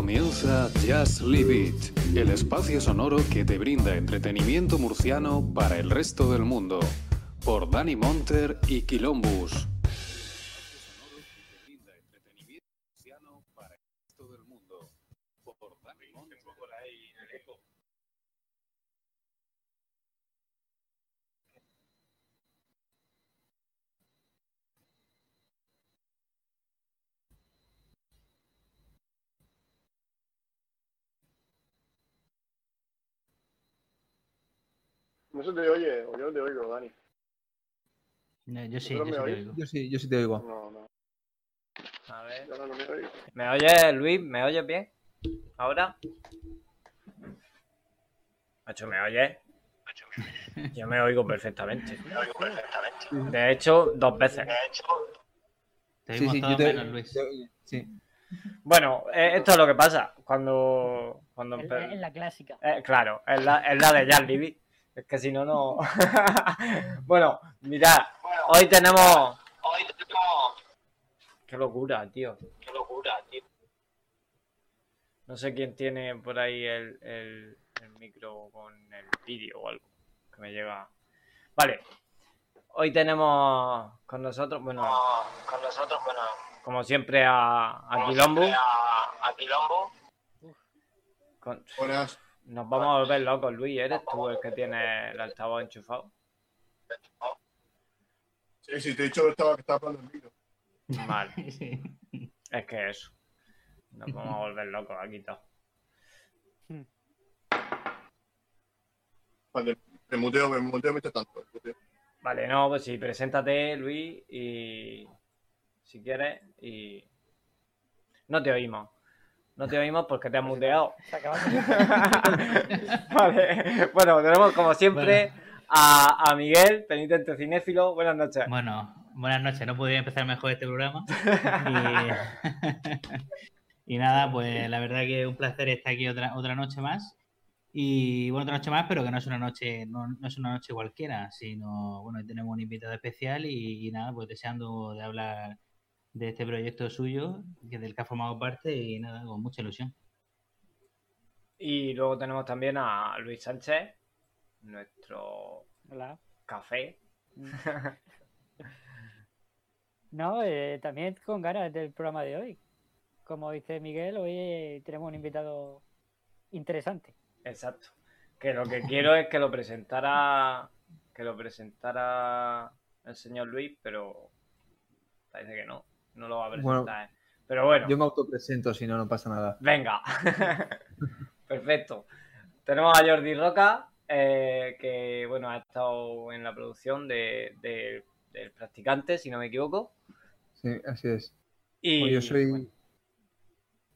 comienza Just Leave It, el espacio sonoro que te brinda entretenimiento murciano para el resto del mundo, por Dani Monter y Quilombus. No se te oye, o yo no te oigo, Dani. No, yo sí, ¿Vosotros yo me sí te oigo. Yo sí, yo sí te oigo. No, no. A ver. Yo no me oigo. ¿Me oyes, Luis? ¿Me oyes bien? ¿Ahora? Macho, ¿me oyes? Yo me oigo perfectamente. De hecho, dos veces. Te Sí, oímos sí, todos yo te, menos, Luis. te- sí. Bueno, eh, esto es lo que pasa. Cuando. cuando Es empe- la, es la clásica. Eh, claro, es la, es la de Jan Libby. Es que si no, no. bueno, mirad, hoy tenemos. Hoy tenemos. Qué locura, tío. Qué locura, tío. No sé quién tiene por ahí el, el, el micro con el vídeo o algo que me llega. Vale. Hoy tenemos con nosotros, bueno, con nosotros, bueno, como siempre a, a Quilombo. A, Quilombo. Con, Buenas. Nos vamos a volver locos, Luis. ¿Eres tú el que tiene el altavoz enchufado? Sí, sí, te he dicho que estaba, que estaba hablando el micro. Vale, Sí. es que eso. Nos vamos a volver locos aquí todos. Vale, me muteo, me muteo mientras tanto. Vale, no, pues sí, preséntate, Luis, y si quieres, y no te oímos. No te oímos porque te has muteado. Se acaba vale, bueno, tenemos como siempre a, a Miguel, penitente cinéfilo. Buenas noches. Bueno, buenas noches. No podría empezar mejor este programa. Y, y nada, pues la verdad que un placer estar aquí otra, otra noche más. Y bueno, otra noche más, pero que no es una noche, no, no es una noche cualquiera, sino bueno, tenemos un invitado especial y, y nada, pues deseando de hablar de este proyecto suyo, que del que ha formado parte, y nada, con mucha ilusión. Y luego tenemos también a Luis Sánchez, nuestro Hola. café. No, eh, también con ganas del programa de hoy. Como dice Miguel, hoy eh, tenemos un invitado interesante. Exacto. Que lo que quiero es que lo presentara. Que lo presentara el señor Luis, pero parece que no. No lo va a presentar. Bueno, ¿eh? Pero bueno, Yo me autopresento, si no, no pasa nada. venga. Perfecto. Tenemos a Jordi Roca, eh, que bueno, ha estado en la producción de, de- del practicante, si no me equivoco. Sí, así es. Y Pues yo soy. bueno,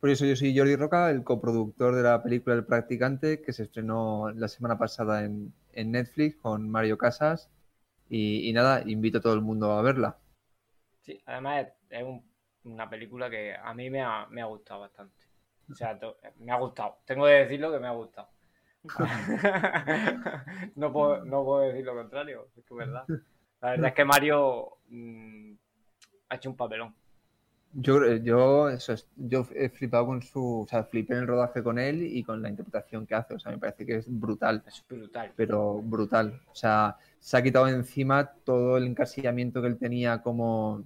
Por eso yo soy Jordi Roca, el coproductor de la película El Practicante, que se estrenó la semana pasada en, en Netflix con Mario Casas. Y, y nada, invito a todo el mundo a verla. Sí, además es, es un- una película que a mí me ha, me ha gustado bastante. O sea, to- me ha gustado. Tengo que decirlo que me ha gustado. no, puedo, no puedo decir lo contrario, es que es verdad. La verdad es que Mario mm, ha hecho un papelón. Yo, yo, eso es, yo he flipado con su. O sea, flipé en el rodaje con él y con la interpretación que hace. O sea, me parece que es brutal. Es brutal. pero brutal. O sea, se ha quitado encima todo el encasillamiento que él tenía como,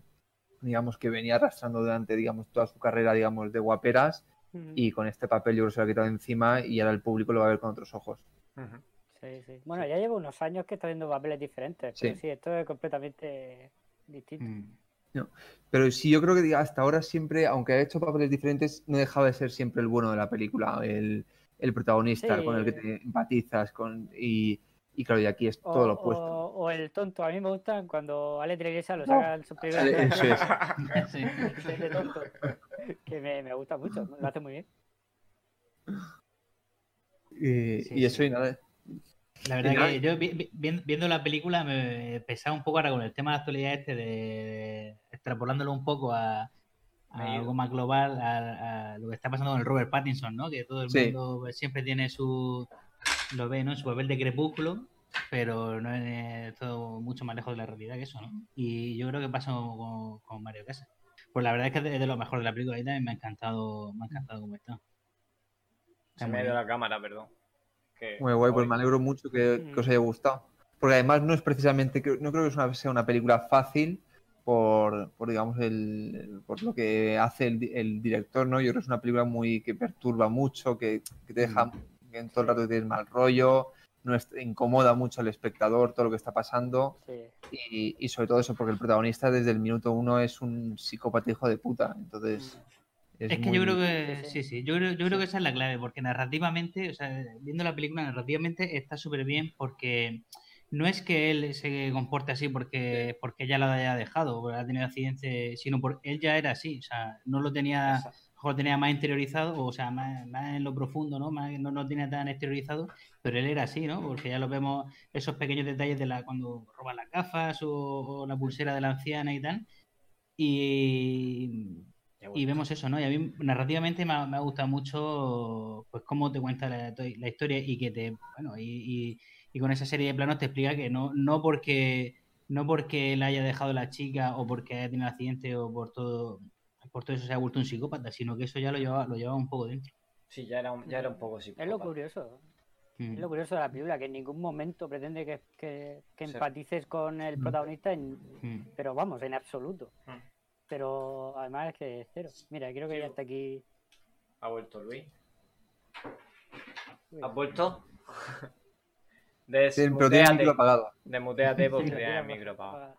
digamos, que venía arrastrando durante, digamos, toda su carrera, digamos, de guaperas y con este papel yo creo que se lo ha quitado encima y ahora el público lo va a ver con otros ojos. Sí, sí. Bueno, ya llevo unos años que está haciendo papeles diferentes. Pero Sí. sí, esto es completamente distinto. Mm. Pero sí, yo creo que diga, hasta ahora siempre, aunque ha hecho papeles diferentes, no dejaba de ser siempre el bueno de la película, el, el protagonista Sí. con el que te empatizas con, y, y claro, y aquí es todo lo opuesto. o- o el tonto. A mí me gustan cuando Ale de la Iglesia lo saca Eso es. Sí. de tonto. Que me, me gusta mucho, lo hace muy bien. Y, Sí, y eso sí. y nada. La verdad nada, que yo vi- vi- vi- viendo la película me pesaba un poco ahora con el tema de la actualidad este de extrapolándolo un poco a, algo más global a, a lo que está pasando con el Robert Pattinson, ¿no? Que todo el Sí. mundo siempre tiene su lo ve, ¿no? Su papel de crepúsculo, pero no es todo mucho más lejos de la realidad que eso, ¿no? Y yo creo que pasa con, con Mario Casas. Pues la verdad es que es de, de lo mejor de la película y también me ha encantado, me ha encantado cómo está. Se me ha ido la cámara, perdón. Que- Muy guay, pues hoy- me alegro mucho que, que Mm. os haya gustado. Porque además no es precisamente, no creo que una- sea una película fácil por, por, digamos, el, por lo que hace el, di- el director, ¿no? Yo creo que es una película muy que perturba mucho, que, que te deja que en todo el rato tienes mal rollo, no es- incomoda mucho al espectador todo lo que está pasando Sí. y, y sobre todo eso porque el protagonista desde el minuto uno es un psicópata hijo de puta, entonces... Es, que muy- yo creo que Sí, sí, yo creo, yo creo que esa es la clave, porque narrativamente, o sea, viendo la película narrativamente está súper bien porque no es que él se comporte así porque, porque ella lo haya dejado, porque ha tenido accidente, sino porque él ya era así, o sea, no lo tenía, mejor tenía más interiorizado, o sea, más, más en lo profundo, ¿no? Más, no lo tenía tan exteriorizado, pero él era así, ¿no? Porque ya lo vemos, esos pequeños detalles de la cuando roba las gafas o, o la pulsera de la anciana y tal. Y, y vemos eso, ¿no? Y a mí narrativamente me ha, me ha gustado mucho pues cómo te cuenta la, la historia y que te, bueno, y, y- y con esa serie de planos te explica que no, no porque no porque él haya dejado la chica o porque haya tenido un accidente o por todo por todo eso se ha vuelto un psicópata, sino que eso ya lo llevaba, lo llevaba un poco dentro. Sí, ya era un, ya era un poco Es lo psicópata. curioso. Mm. Es lo curioso de la película, que en ningún momento pretende que, que- que Sí. empatices con el Mm. protagonista, en- Mm. pero vamos, en absoluto. Mm. Pero además es que cero. Mira, creo que ya está aquí. Ha vuelto Luis. ¿Has vuelto? Sí, pero tiene el micro Desmuteate. apagado. Desmuteate porque sí, tienes el micro apagado.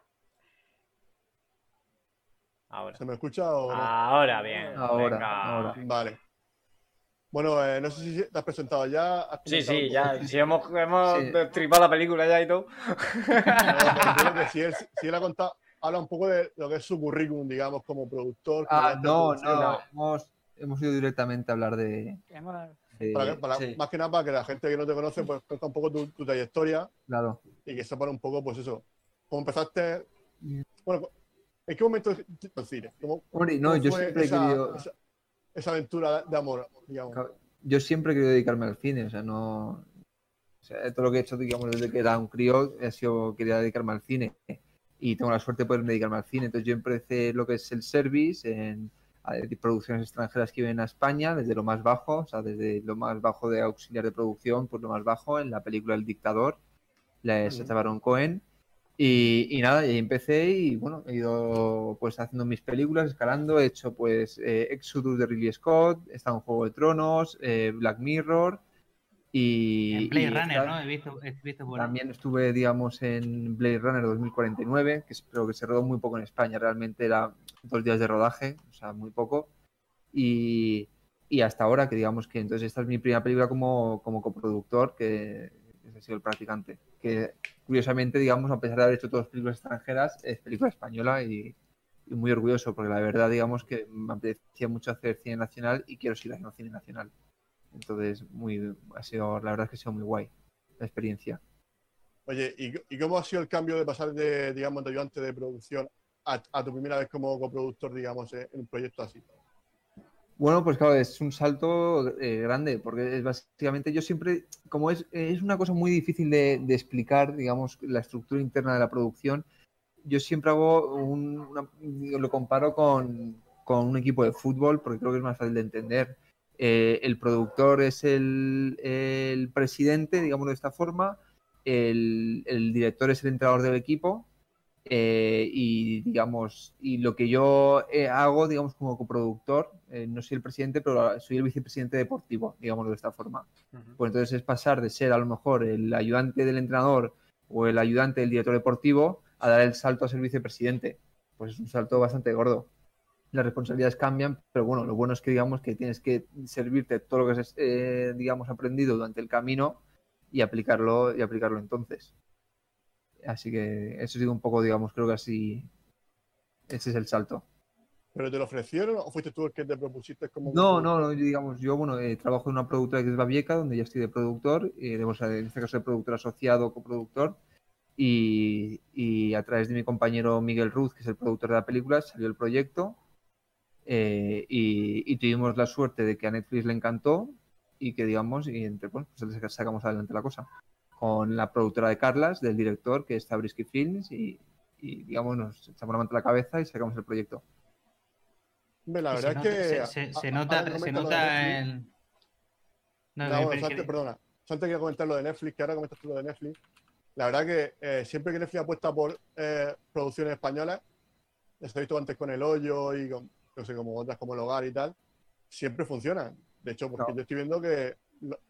Ahora. ¿Se me escucha o no? Ahora bien. Ahora, venga. ahora. Vale. Bueno, eh, no sé si te has presentado ya. has Sí, sí, ya. Si hemos, hemos Sí. destripado la película ya y todo. No, que si él, si él ha contado, habla un poco de lo que es su currículum, digamos, como productor. Ah, no, producción, no, hemos, hemos ido directamente a hablar de... Hemos- de- Para, que- para- Sí. Más que nada para que la gente que no te conoce, pues cuenta un poco tu, tu trayectoria Claro. y que sepan un poco, pues eso, cómo empezaste. Bueno, ¿en qué momento el cine? ¿Cómo, Hombre, no, cómo yo siempre he esa, querido... esa, esa aventura de amor, digamos? yo siempre he querido dedicarme al cine, o sea, no. O sea, todo lo que he hecho, digamos, desde que era un crío, ha sido quería dedicarme al cine. Y tengo la suerte de poder dedicarme al cine. Entonces yo empecé lo que es el service en producciones extranjeras que vienen a España, desde lo más bajo, o sea, desde lo más bajo de auxiliar de producción, pues lo más bajo, en la película El Dictador, la de Sacha Baron Cohen. Y, y nada, y ahí empecé y bueno, he ido pues haciendo mis películas, escalando, he hecho pues eh, Exodus de Ridley Scott, estado en Juego de Tronos, eh, Black Mirror y... En Blade y Runner, ¿no? He visto, he visto por. También estuve, digamos, en Blade Runner 2049, que espero que se rodó muy poco en España, realmente era dos días de rodaje, o sea, muy poco. Y, y hasta ahora, que digamos que entonces esta es mi primera película como, como coproductor, que ha sido el practicante. Que curiosamente, digamos, a pesar de haber hecho todas películas extranjeras, es película española y, muy orgulloso, porque la verdad, digamos, que me apetecía mucho hacer cine nacional y quiero seguir haciendo cine nacional. Entonces, muy, ha sido, la verdad es que ha sido muy guay la experiencia. Oye, ¿y, cómo ha sido el cambio de pasar de, digamos, de ayudante de producción a, tu primera vez como coproductor, digamos, en un proyecto así? Bueno, pues claro, es un salto eh, grande, porque es básicamente yo siempre, como es, es una cosa muy difícil de, explicar, digamos, la estructura interna de la producción, yo siempre hago un, lo comparo con, con un equipo de fútbol, porque creo que es más fácil de entender. Eh, el productor es el, el presidente, digamos de esta forma, el, el director es el entrenador del equipo, eh, y digamos, y lo que yo eh, hago, digamos, como coproductor, eh, no soy el presidente, pero soy el vicepresidente deportivo, digámoslo de esta forma. Pues entonces es pasar de ser a lo mejor el ayudante del entrenador o el ayudante del director deportivo a dar el salto a ser vicepresidente. Pues es un salto bastante gordo. Las responsabilidades cambian, pero bueno, lo bueno es que digamos que tienes que servirte todo lo que has, eh, digamos, aprendido durante el camino y aplicarlo, y aplicarlo entonces. Así que eso ha sido un poco, digamos, creo que así, ese es el salto. ¿Pero te lo ofrecieron o fuiste tú el que te propusiste como No, no, no, digamos, yo, bueno, eh, trabajo en una productora que es Babieca, donde ya estoy de productor, eh, de- o sea, en este caso de productor asociado coproductor, y, y a través de mi compañero Miguel Ruz, que es el productor de la película, salió el proyecto, eh, y, y tuvimos la suerte de que a Netflix le encantó, y que, digamos, y entre, pues sacamos adelante la cosa, con la productora de Carlas, del director, que es Zabriskie Films, y, y, digamos, nos echamos la manta a la cabeza y sacamos el proyecto. La verdad es que. se, nota, se nota el... No, No, bueno, parece antes, que- perdona. Antes quería comentar lo de Netflix, que ahora comentas tú lo de Netflix. La verdad que eh, siempre que Netflix apuesta por eh, producciones españolas, les he visto antes con El Hoyo y con, no sé, como otras como El Hogar y tal, siempre funcionan. De hecho, porque No. yo estoy viendo que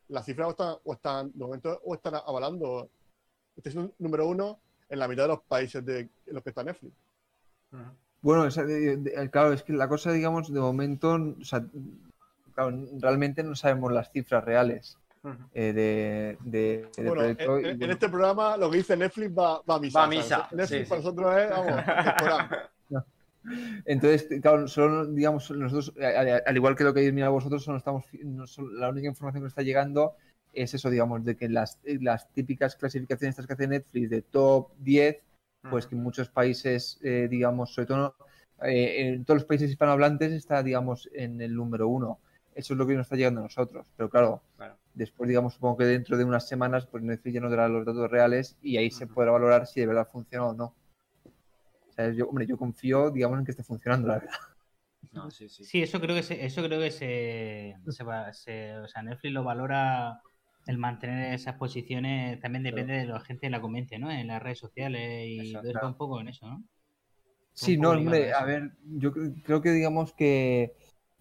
las cifras o están, o están, de momento, o están avalando. Este es un número uno en la mitad de los países de en los que está Netflix. Bueno, de- claro, es que la cosa, digamos, de momento, o sea, claro, realmente no sabemos las cifras reales eh, de, de, Bueno, en, proyecto. y, en- en bueno, este programa lo que dice Netflix va, va a misa. Va a misa, Netflix sí, para sí. nosotros es, vamos. Entonces, claro, solo, digamos, nosotros, al, al igual que lo que habéis mirado vosotros, solo estamos, no solo- la única información que nos está llegando es eso, digamos, de que las, las típicas clasificaciones estas que hace Netflix de top 10, pues que en muchos países, eh, digamos, sobre todo eh, en todos los países hispanohablantes está, digamos, en el número uno. Eso es lo que nos está llegando a nosotros. Pero claro, Claro. después, digamos, supongo que dentro de unas semanas, pues Netflix ya nos dará los datos reales y ahí se podrá valorar si de verdad funciona o no. Yo, hombre, yo confío, digamos, en que esté funcionando, la verdad. No, sí, sí. Sí, eso creo que se, eso creo que se, se va, se- o sea, Netflix lo valora el mantener esas posiciones, también depende de la gente la comente, ¿no? En las redes sociales y está un poco en eso, ¿no? Sí, no, hombre, a eso. ver, yo cre- creo que digamos que,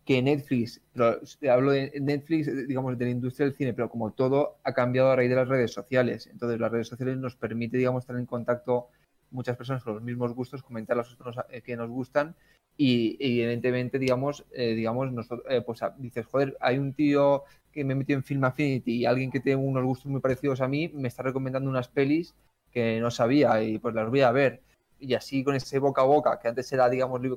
que Netflix, pero hablo de Netflix, eh, digamos, de la industria del cine, pero como todo ha cambiado a raíz de las redes sociales. Entonces, las redes sociales nos permite, digamos, estar en contacto muchas personas con los mismos gustos, comentar las cosas que nos, eh, gustan y, evidentemente, digamos, eh, digamos nosotros, eh, pues dices, joder, hay un tío que me metió en Film Affinity y alguien que tiene unos gustos muy parecidos a mí me está recomendando unas pelis que no sabía y pues las voy a ver y así con ese boca a boca, que antes era, digamos, lo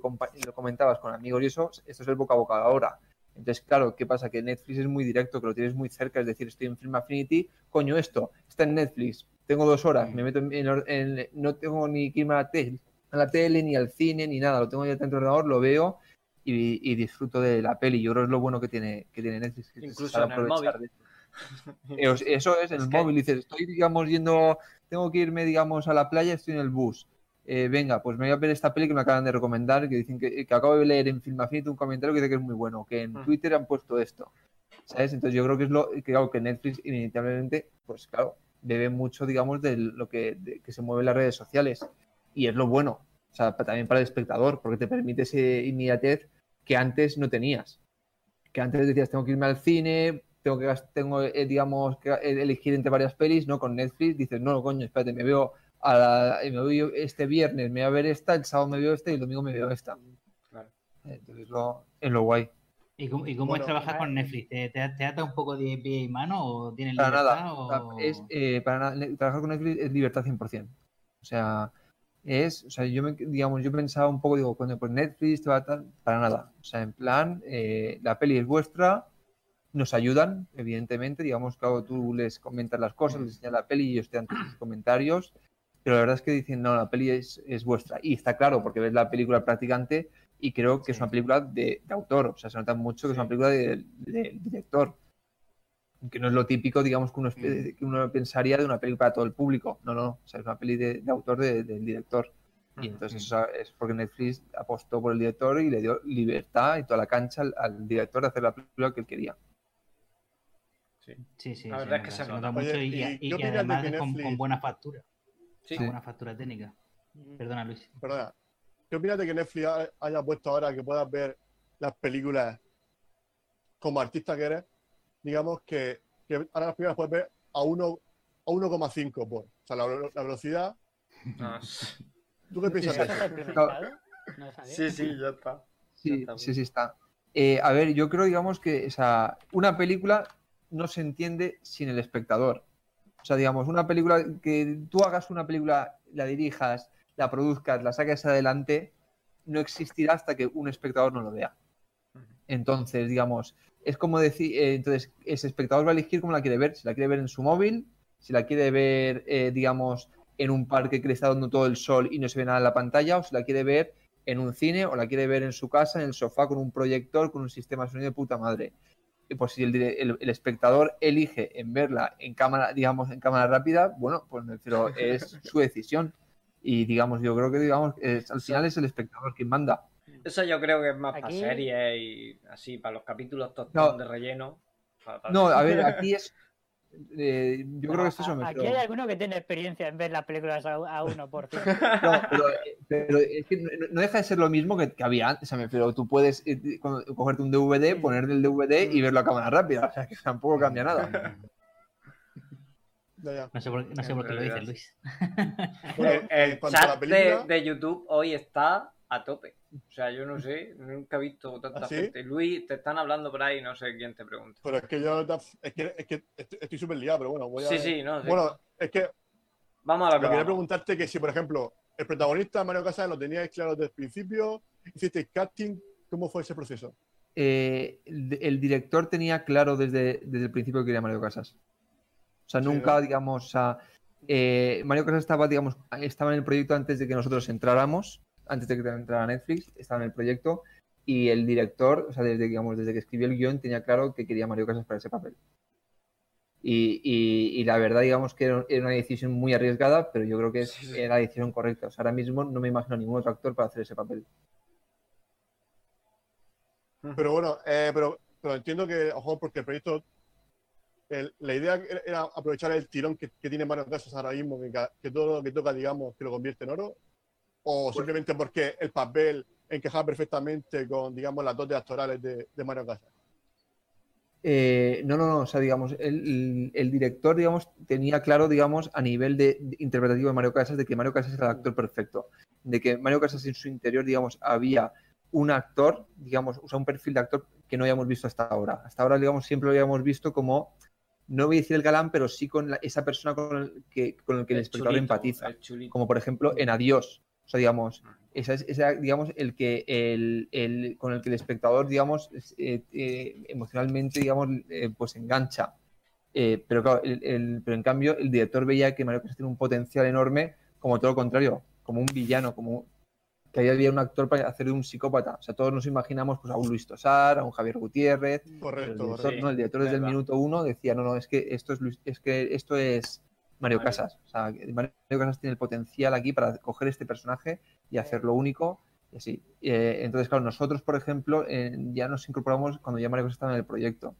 comentabas con amigos y eso, esto es el boca a boca ahora. Entonces, claro, ¿qué pasa? Que Netflix es muy directo, que lo tienes muy cerca, es decir, estoy en Film Affinity, coño, esto está en Netflix, tengo dos horas, me meto en, en no tengo ni que irme a la, tele, a la tele, ni al cine, ni nada, lo tengo ya dentro del ordenador, lo veo y, y disfruto de la peli. Yo creo que es lo bueno que tiene, que tiene Netflix. que Incluso en el móvil. de- eso, es, en el que- móvil. Dices, estoy, digamos, yendo, tengo que irme, digamos, a la playa, estoy en el bus. Eh, venga, pues me voy a ver esta peli que me acaban de recomendar, que dicen que, que acabo de leer en Film Affinity un comentario que dice que es muy bueno, que en Mm. Twitter han puesto esto. ¿Sabes? Entonces yo creo que es lo que, claro, que Netflix inevitablemente, pues claro, bebe mucho, digamos, de lo que, de- que se mueve en las redes sociales. Y es lo bueno. O sea, también para el espectador, porque te permite ese inmediatez que antes no tenías. Que antes decías, tengo que irme al cine, tengo que, tengo, eh, digamos, que eh, elegir entre varias pelis, ¿no? Con Netflix dices, no, coño, espérate, me veo, a la- me veo este viernes, me voy a ver esta, el sábado me veo esta y el domingo me veo esta. Claro. Entonces lo, es lo guay. ¿Y cómo, y cómo Bueno, es trabajar con Netflix? ¿Te, te, te ata un poco de pie y mano o tienes Para libertad? nada. o- Es, eh, para nada. Trabajar con Netflix es libertad 100%. O sea, es, o sea, yo me, digamos, yo pensaba un poco, digo, coño, pues Netflix te va a tal, para nada. O sea, en plan, eh, la peli es vuestra, nos ayudan, evidentemente, digamos, claro, tú les comentas las cosas, les enseñas la peli y ellos te dan tus comentarios, pero la verdad es que dicen, no, la peli es, es vuestra. Y está claro, porque ves la película practicante y creo que es Sí. una película de, de autor, o sea, se nota mucho que es una película de- del director que no es lo típico, digamos, que uno, espe- que uno pensaría de una peli para todo el público. No, no, o sea, es una peli de, de autor de- del director. Y entonces eso es porque Netflix apostó por el director y le dio libertad y toda la cancha al, al director de hacer la película que él quería. Sí, sí, La se verdad es que se se nota. mucho Oye, y, ¿y y- qué y opinas de además con, con buena factura. Sí. Buena factura técnica. Perdona, Luis. Perdona. ¿Qué opinas de que Netflix ha- haya puesto ahora que puedas ver las películas como artista que eres? Digamos que, que ahora las películas puedes ver a 1 a 1,5 por. O sea, la, la velocidad. Ah, ¿Tú qué piensas sí, sí, ya está. Ya Sí, está sí, está. Eh, a ver, yo creo, digamos, que o sea, una película no se entiende sin el espectador. O sea, digamos, una película, que tú hagas una película, la dirijas, la produzcas, la saques adelante, no existirá hasta que un espectador no lo vea. Entonces, digamos, es como decir, eh, entonces, ese espectador va a elegir cómo la quiere ver, si la quiere ver en su móvil, si la quiere ver, eh, digamos, en un parque que le está dando todo el sol y no se ve nada en la pantalla, o si la quiere ver en un cine, o la quiere ver en su casa, en el sofá, con un proyector, con un sistema de sonido de puta madre. Y pues si el, el- el espectador elige en verla en cámara, digamos, en cámara rápida, bueno, pues me refiero, es su decisión. Y digamos, yo creo que digamos, es- al final es el espectador quien manda. Eso yo creo que es más para Aquí- series y así, para los capítulos No. de relleno. No, a ver, aquí es. Eh, yo creo que esto es mejor. Aquí hay alguno que tiene experiencia en ver las películas a, a uno, por cierto. No, pero, pero es que no, no deja de ser lo mismo que, que había antes. o sea, me refiero, tú puedes eh, cuando- cogerte un DVD, poner el DVD y verlo a cámara rápida. O sea, que tampoco cambia nada. No sé por, no sé En por qué lo dices, Luis. Bueno, El, chat de YouTube hoy está a tope. O sea, yo no sé, nunca he visto tanta ¿Ah, sí? gente. Luis, te están hablando por ahí, no sé quién te pregunta. pero es que yo es que, es que estoy súper liado, pero bueno, voy a. Sí, sí, no. Bueno, es que Vamos a Lo quería preguntarte que si, por ejemplo, el protagonista Mario Casas lo teníais claro desde el principio, hicisteis casting, ¿cómo fue ese proceso? Eh, el, director tenía claro desde, desde el principio que quería Mario Casas. O sea, Sí, nunca, ¿no? digamos, o sea, eh, Mario Casas estaba, digamos, estaba en el proyecto antes de que nosotros entráramos, antes de que entrara Netflix, estaba en el proyecto y el director, o sea, desde, digamos, desde que escribió el guion, tenía claro que quería Mario Casas para ese papel. Y, y- y la verdad, digamos que era una decisión muy arriesgada, pero yo creo que es- Sí, la decisión correcta. O sea, ahora mismo no me imagino ningún otro actor para hacer ese papel. Pero bueno, eh, pero, pero entiendo que, ojo, porque el proyecto, el- la idea era- aprovechar el tirón que, que tiene Mario Casas ahora mismo, que todo lo que toca, digamos, que lo convierte en oro, o simplemente porque el papel encajaba perfectamente con, digamos, las dotes actorales de, de Mario Casas. Eh, no, no, no, o sea, digamos, el, director, digamos, tenía claro, digamos, a nivel de, de interpretativo de Mario Casas, de que Mario Casas era el actor perfecto, de que Mario Casas en su interior, digamos, había un actor, digamos, o sea, un perfil de actor que no habíamos visto hasta ahora. Hasta ahora, digamos, siempre lo habíamos visto como, no voy a decir el galán, pero sí con la- esa persona con el que, con el que el, espectador chulito, empatiza como por ejemplo en Adiós. O sea, digamos, esa es, esa, digamos, el que el, el- con el que el espectador, digamos, eh, eh, emocionalmente, digamos, eh, pues engancha. Eh, pero claro, el- el- pero en cambio, el director veía que Mario Casas tiene un potencial enorme, como todo lo contrario, como un villano, como que ahí había un actor para hacer de un psicópata. O sea, todos nos imaginamos pues, a un Luis Tosar, a un Javier Gutiérrez, pero el Correcto, director, correcto. no, el director desde el minuto uno decía, no, no, es que esto es Luis- es que esto es Mario. Casas. O sea, Mario Casas tiene el potencial aquí para coger este personaje y hacerlo único y así. Eh, entonces, claro, nosotros, por ejemplo, eh, ya nos incorporamos cuando ya Mario Casas estaba en el proyecto.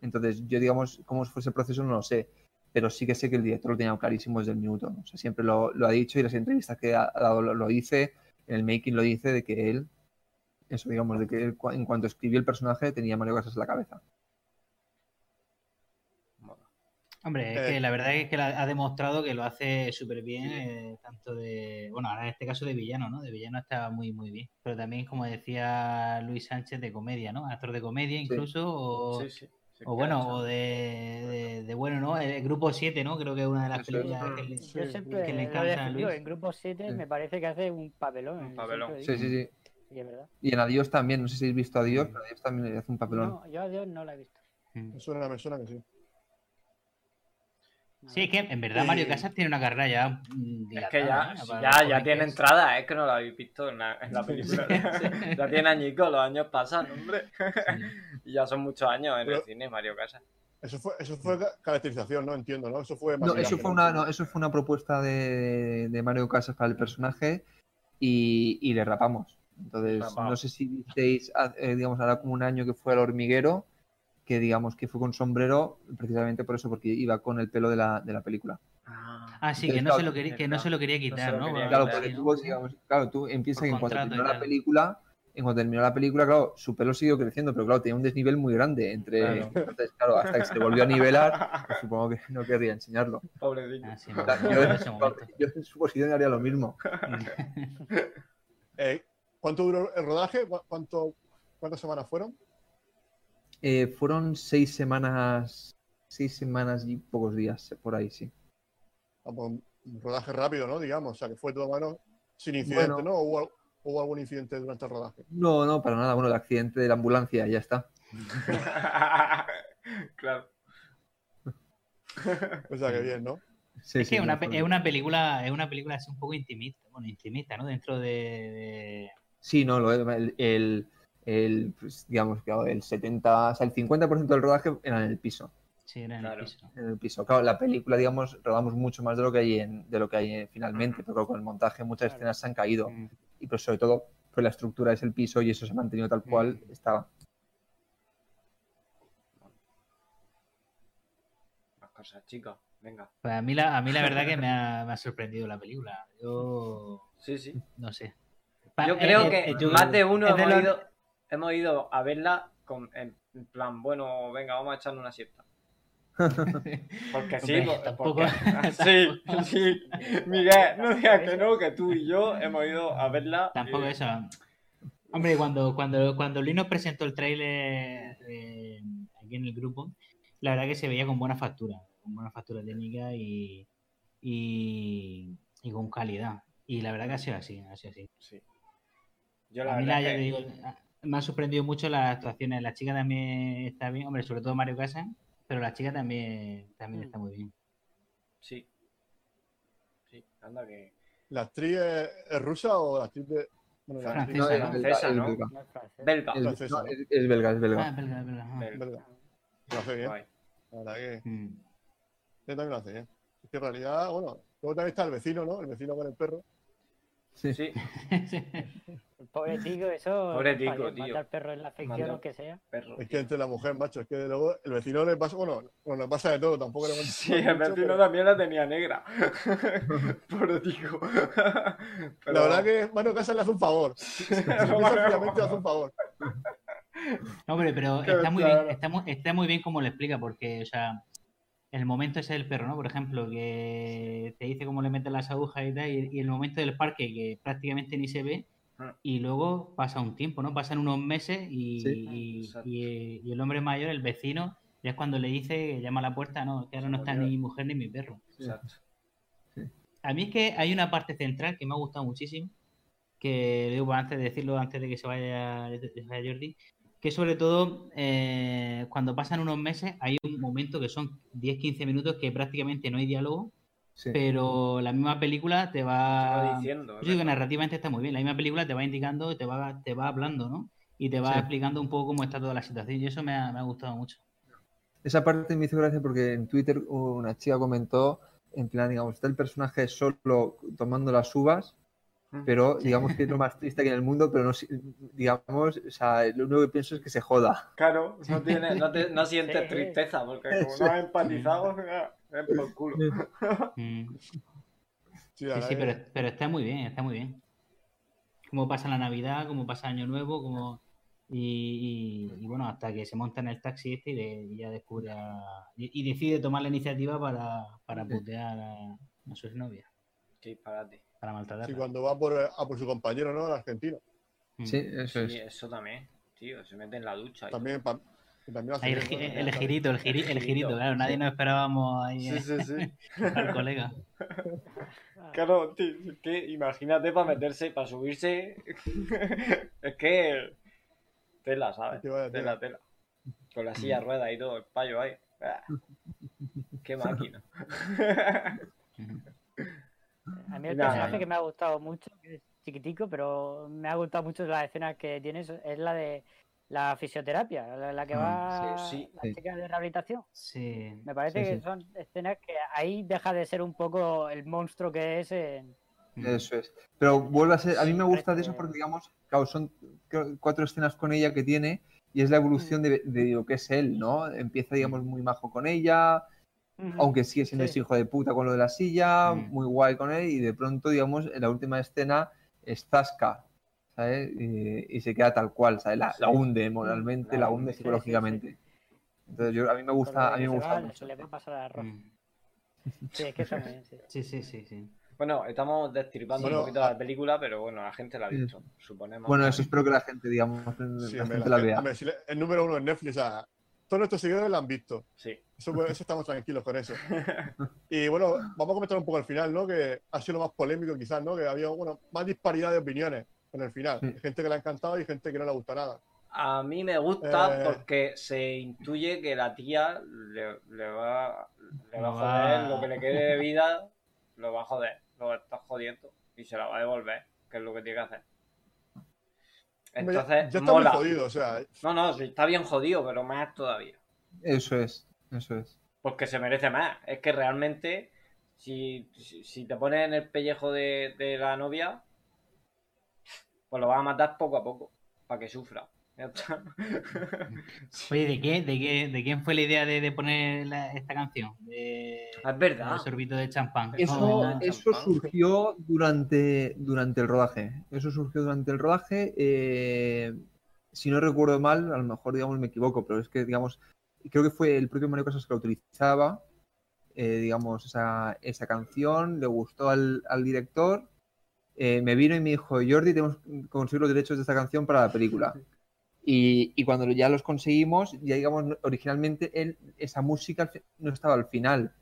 Entonces, yo, digamos, cómo fue ese proceso no lo sé, pero sí que sé que el director lo tenía clarísimo desde el minuto. ¿no? O sea, siempre lo, lo ha dicho y las entrevistas que ha dado lo, lo dice, en el making lo dice, de que él, eso digamos, de que él, en cuanto escribió el personaje tenía Mario Casas en la cabeza. Hombre, es Eh, que la verdad es que la- ha demostrado que lo hace súper bien, eh, tanto de, bueno, ahora en este caso de villano, ¿no? De villano está muy, muy bien. Pero también, como decía Luis Sánchez, de comedia, ¿no? Actor de comedia incluso, o, Sí, sí. sí, o bueno, o de, de, de bueno, ¿no? El grupo 7, ¿no? Creo que es una de las películas que le, Yo siempre que le encanta a. Luis. En grupo 7 Sí. me parece que hace un papelón. Un papelón. Sí, sí, sí. Y en Adiós también, no sé si habéis visto Adiós, pero Adiós también le hace un papelón. No, yo a Dios no la he visto. Me suena, me suena que sí. Sí, es que en verdad Mario Eh, Casas tiene una carrera ya. mm, Es que ya, ¿eh? ya, ya tiene entrada, es que no lo habéis visto en la, en la película. ya tiene añicos los años pasan, hombre. y ya son muchos años en el cine, Mario Casas. Eso fue, eso fue ca- caracterización, ¿no? Entiendo, ¿no? Eso fue No, eso fue una, no, eso fue una propuesta de, de Mario Casas para el personaje y, y le rapamos. Entonces, Rapado. no sé si visteis, eh, digamos, ahora como un año que fue al hormiguero, que digamos que fue con sombrero, precisamente por eso, porque iba con el pelo de la, de la película. Ah, sí, Entonces, que no, se lo quería, que no se lo quería quitar, ¿no? quería Claro, Claro, porque tú, ¿no? digamos, claro, tú empiezas Por en cuanto terminó la película, en cuanto terminó la película, claro, su pelo siguió creciendo, pero claro, tenía un desnivel muy grande entre. Claro. Entonces, claro, hasta que se volvió a nivelar, pues supongo que no querría enseñarlo. Pobrecito. Ah, sí, yo, en su posición haría lo mismo. Eh, ¿Cuánto duró el rodaje? ¿Cu- ¿Cuánto, ¿Cuántas semanas fueron? Eh, fueron seis semanas, seis semanas y pocos días, por ahí, sí. Vamos, un rodaje rápido, ¿no? Digamos, o sea, que fue todo bueno, sin incidente, Bueno. ¿no? ¿O ¿Hubo, hubo algún incidente durante el rodaje? No, no, para nada. Bueno, el accidente de la ambulancia, ya está. claro. O sea, que bien, ¿no? Sí, es sí, que una, es una película, es una película así un poco intimista, bueno, intimista, ¿no? Dentro de, de- Sí, no, lo- el, el, el, pues, digamos, claro, el 70, o sea, el 50% del rodaje era en el piso. sí, era en Claro. el piso. En el piso. Claro, la película, digamos, rodamos mucho más de lo que hay en, de lo que hay finalmente, pero con el montaje muchas Claro. escenas se han caído. Mm. Y pues sobre todo, pues la estructura es el piso y eso se ha mantenido tal cual Mm. estaba. cosas, chicos. Venga. Pues a mí la, a mí la verdad que me ha, me ha sorprendido la película. Yo Sí, sí. no sé. Pa- Yo eh, creo eh, que eh, yo- más de uno es de hemos los- ido, hemos ido a verla con, en plan, bueno, venga, vamos a echarnos una siesta. Porque sí, Hombre, tampoco- porque- sí, sí. Miguel, no digas que no, que tú y yo hemos ido a verla. Tampoco y- eso. Hombre, cuando, cuando, cuando Luis nos presentó el tráiler eh, aquí en el grupo, la verdad que se veía con buena factura, con buena factura técnica y, y, y con calidad. Y la verdad que ha sido así, ha sido así. Sí. Yo la A mí verdad la- ya que- te digo, me ha sorprendido mucho las actuaciones. La chica también está bien, hombre, sobre todo Mario Casas, pero la chica también, también Mm. está muy bien. Sí. Sí, anda que. ¿La actriz es, es rusa o la actriz de.? Bueno, la actriz No, es ¿no? belga, Francesa, es ¿no? belga. Es. Belga. Es, es- es belga, es Ah, belga. ah. Belga. verdad. Lo hace bien. Guay. La verdad que. Mm. Yo también lo hace bien. Es que en realidad, bueno, luego también está el vecino, ¿no? El vecino con el perro. Sí. Sí, pobre tico, eso. Pobre tico, tío. Matar perro en la ficción o que sea. perro. Es que entre la mujer, macho, es que luego el vecino le pasa, bueno, bueno le pasa de todo, tampoco le Sí, el vecino también la tenía negra. Pobre tico. La verdad que Mario Casas le hace un favor. Obviamente le hace un favor. No, hombre, pero está muy bien, está muy, está muy bien como lo explica, porque, o sea, el momento ese del perro, ¿no? Por ejemplo, que te dice cómo le meten las agujas y tal, y, y el momento del parque que prácticamente ni se ve. Y luego pasa un tiempo, ¿no? Pasan unos meses y, Sí. y- el hombre mayor, el vecino, ya es cuando le dice, llama a la puerta, no, que ahora no está ni mi mujer ni mi perro. Exacto. A mí es que hay una parte central que me ha gustado muchísimo, que digo antes de decirlo, antes de que se vaya, se vaya Jordi, que sobre todo eh, cuando pasan unos meses hay un momento que son 10-15 minutos que prácticamente no hay diálogo, Sí. pero la misma película te Te va... va diciendo. Yo digo que narrativamente está muy bien, la misma película te va indicando, te va, te va hablando, ¿no? Y te va Sí. explicando un poco cómo está toda la situación y eso me ha, me ha gustado mucho. Esa parte me hizo gracia porque en Twitter una chica comentó, en plan, digamos, está el personaje solo tomando las uvas, Mm. pero digamos que es lo más triste que en el mundo, pero no, digamos, o sea, lo único que pienso es que se joda. Claro, no, tiene, no, te- no sientes Sí. tristeza, porque como no has empatizado, por culo. Mm. Sí, Sí, pero, pero está muy bien, está muy bien. Cómo pasa la Navidad, cómo pasa Año Nuevo, cómo... Y, y- y bueno, hasta que se monta en el taxi este y, de- y ya descubre a- y, y decide tomar la iniciativa para, para putear a, a su exnovia, Sí, párate. para maltratarla. Sí, cuando va por, a por su compañero, ¿no? El argentino. Mm. Sí, eso Sí, es. eso también. Tío, se mete en la ducha. También, pa- el, el girito, el, giri- el girito, claro, nadie nos esperábamos ahí Sí, sí, sí. al colega. Claro, tío, es que imagínate para meterse, para subirse. es que. Tela, ¿sabes? Tela, tela. Con la silla de ruedas y todo, el payo ahí. Ah, Qué máquina. A mí el Nada, personaje no. que me ha gustado mucho, que es chiquitico, pero me ha gustado mucho las escenas que tienes, es la de la fisioterapia, la, la que Mm, va sí, sí. la Sí. chica de rehabilitación. Sí, Me parece Sí, que sí. son escenas que ahí deja de ser un poco el monstruo que es en... mm, Eso es. Pero vuelve a ser, a mí me gusta de eso porque, digamos, claro, son cuatro escenas con ella que tiene y es la evolución de, de lo que es él, ¿no? Empieza, digamos, muy majo con ella, aunque sigue siendo Sí. ese hijo de puta con lo de la silla, Mm. muy guay con él y de pronto, digamos, en la última escena es Zasca, ¿sabes? Y, y se queda tal cual, ¿sabes? La, la Sí. hunde moralmente, La la hunde, sí, sí, psicológicamente. Entonces, yo, a mí me gusta, a mí me gusta va, mucho. se le va a pasar a arroz. mm. Sí, es que está muy bien, sí. Sí, sí, sí, sí. Bueno, estamos destripando Bueno, un poquito la película, pero bueno, la gente la ha Sí. visto, suponemos. Bueno, eso espero que la gente, digamos, Sí, la hombre, gente la la vea. hombre, si le- el número uno en Netflix, o sea, todos nuestros seguidores la han visto. Sí. Eso, eso estamos tranquilos con eso. Y bueno, vamos a comentar un poco el final, ¿no? Que ha sido lo más polémico quizás, ¿no? Que había, bueno, más disparidad de opiniones con el final. Hay gente que le ha encantado y gente que no le gusta nada. A mí me gusta Eh. porque se intuye que la tía le, le va, le va a Lo joder lo que le quede de vida, lo va a joder, lo va a estar jodiendo y se la va a devolver, que es lo que tiene que hacer. Ya- Entonces, ya está mola. muy jodido, o sea, No, no, sí, está bien jodido, pero más todavía. Eso es, eso es. Porque se merece más. Es que realmente, si, si, si te pones en el pellejo de, de la novia, pues lo vas a matar poco a poco, para que sufra. Ya está. Oye, ¿de qué, de qué, de quién fue la idea de, de poner la- esta canción? De, es verdad. de sorbito de champán. Eso, Oh, eso champán. surgió durante, durante el rodaje. Eso surgió durante el rodaje. eh, si no recuerdo mal, a lo mejor digamos me equivoco, pero es que digamos, creo que fue el propio Mario Casas que la utilizaba, eh, digamos, esa, esa canción, le gustó al, al director, eh, me vino y me dijo, Jordi, tenemos que conseguir los derechos de esta canción para la película. Y, y cuando ya los conseguimos, ya digamos, originalmente él, esa música no estaba al final,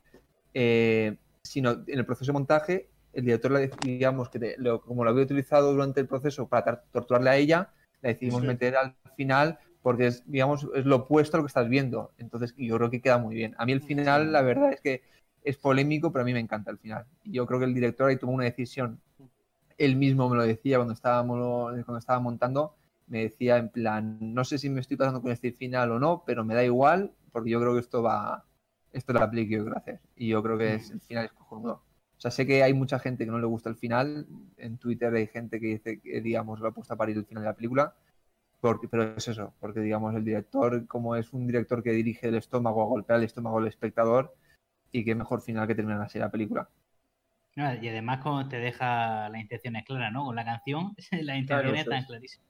eh, sino en el proceso de montaje, el director, digamos, que te- lo- como lo había utilizado durante el proceso para torturarle a ella, la decidimos Sí. meter al final porque es, digamos, es lo opuesto a lo que estás viendo. Entonces, yo creo que queda muy bien. A mí el final, la verdad es que es polémico, pero a mí me encanta el final. Yo creo que el director ahí tomó una decisión. Él mismo me lo decía cuando estaba montando, me decía en plan, no sé si me estoy pasando con este final o no, pero me da igual, porque yo creo que esto va, esto lo aplico yo quiero hacer. Y yo creo que es, el final es cojonudo. O sea, sé que hay mucha gente que no le gusta el final. En Twitter hay gente que dice que, digamos, lo ha puesto a parir el final de la película. Porque, pero es eso, porque, digamos, el director, como es un director que dirige el estómago, golpea el estómago del espectador, y qué mejor final que terminar así la película. No, y además como te deja las intenciones claras, ¿no? Con la canción, las intenciones eso están es. clarísimas.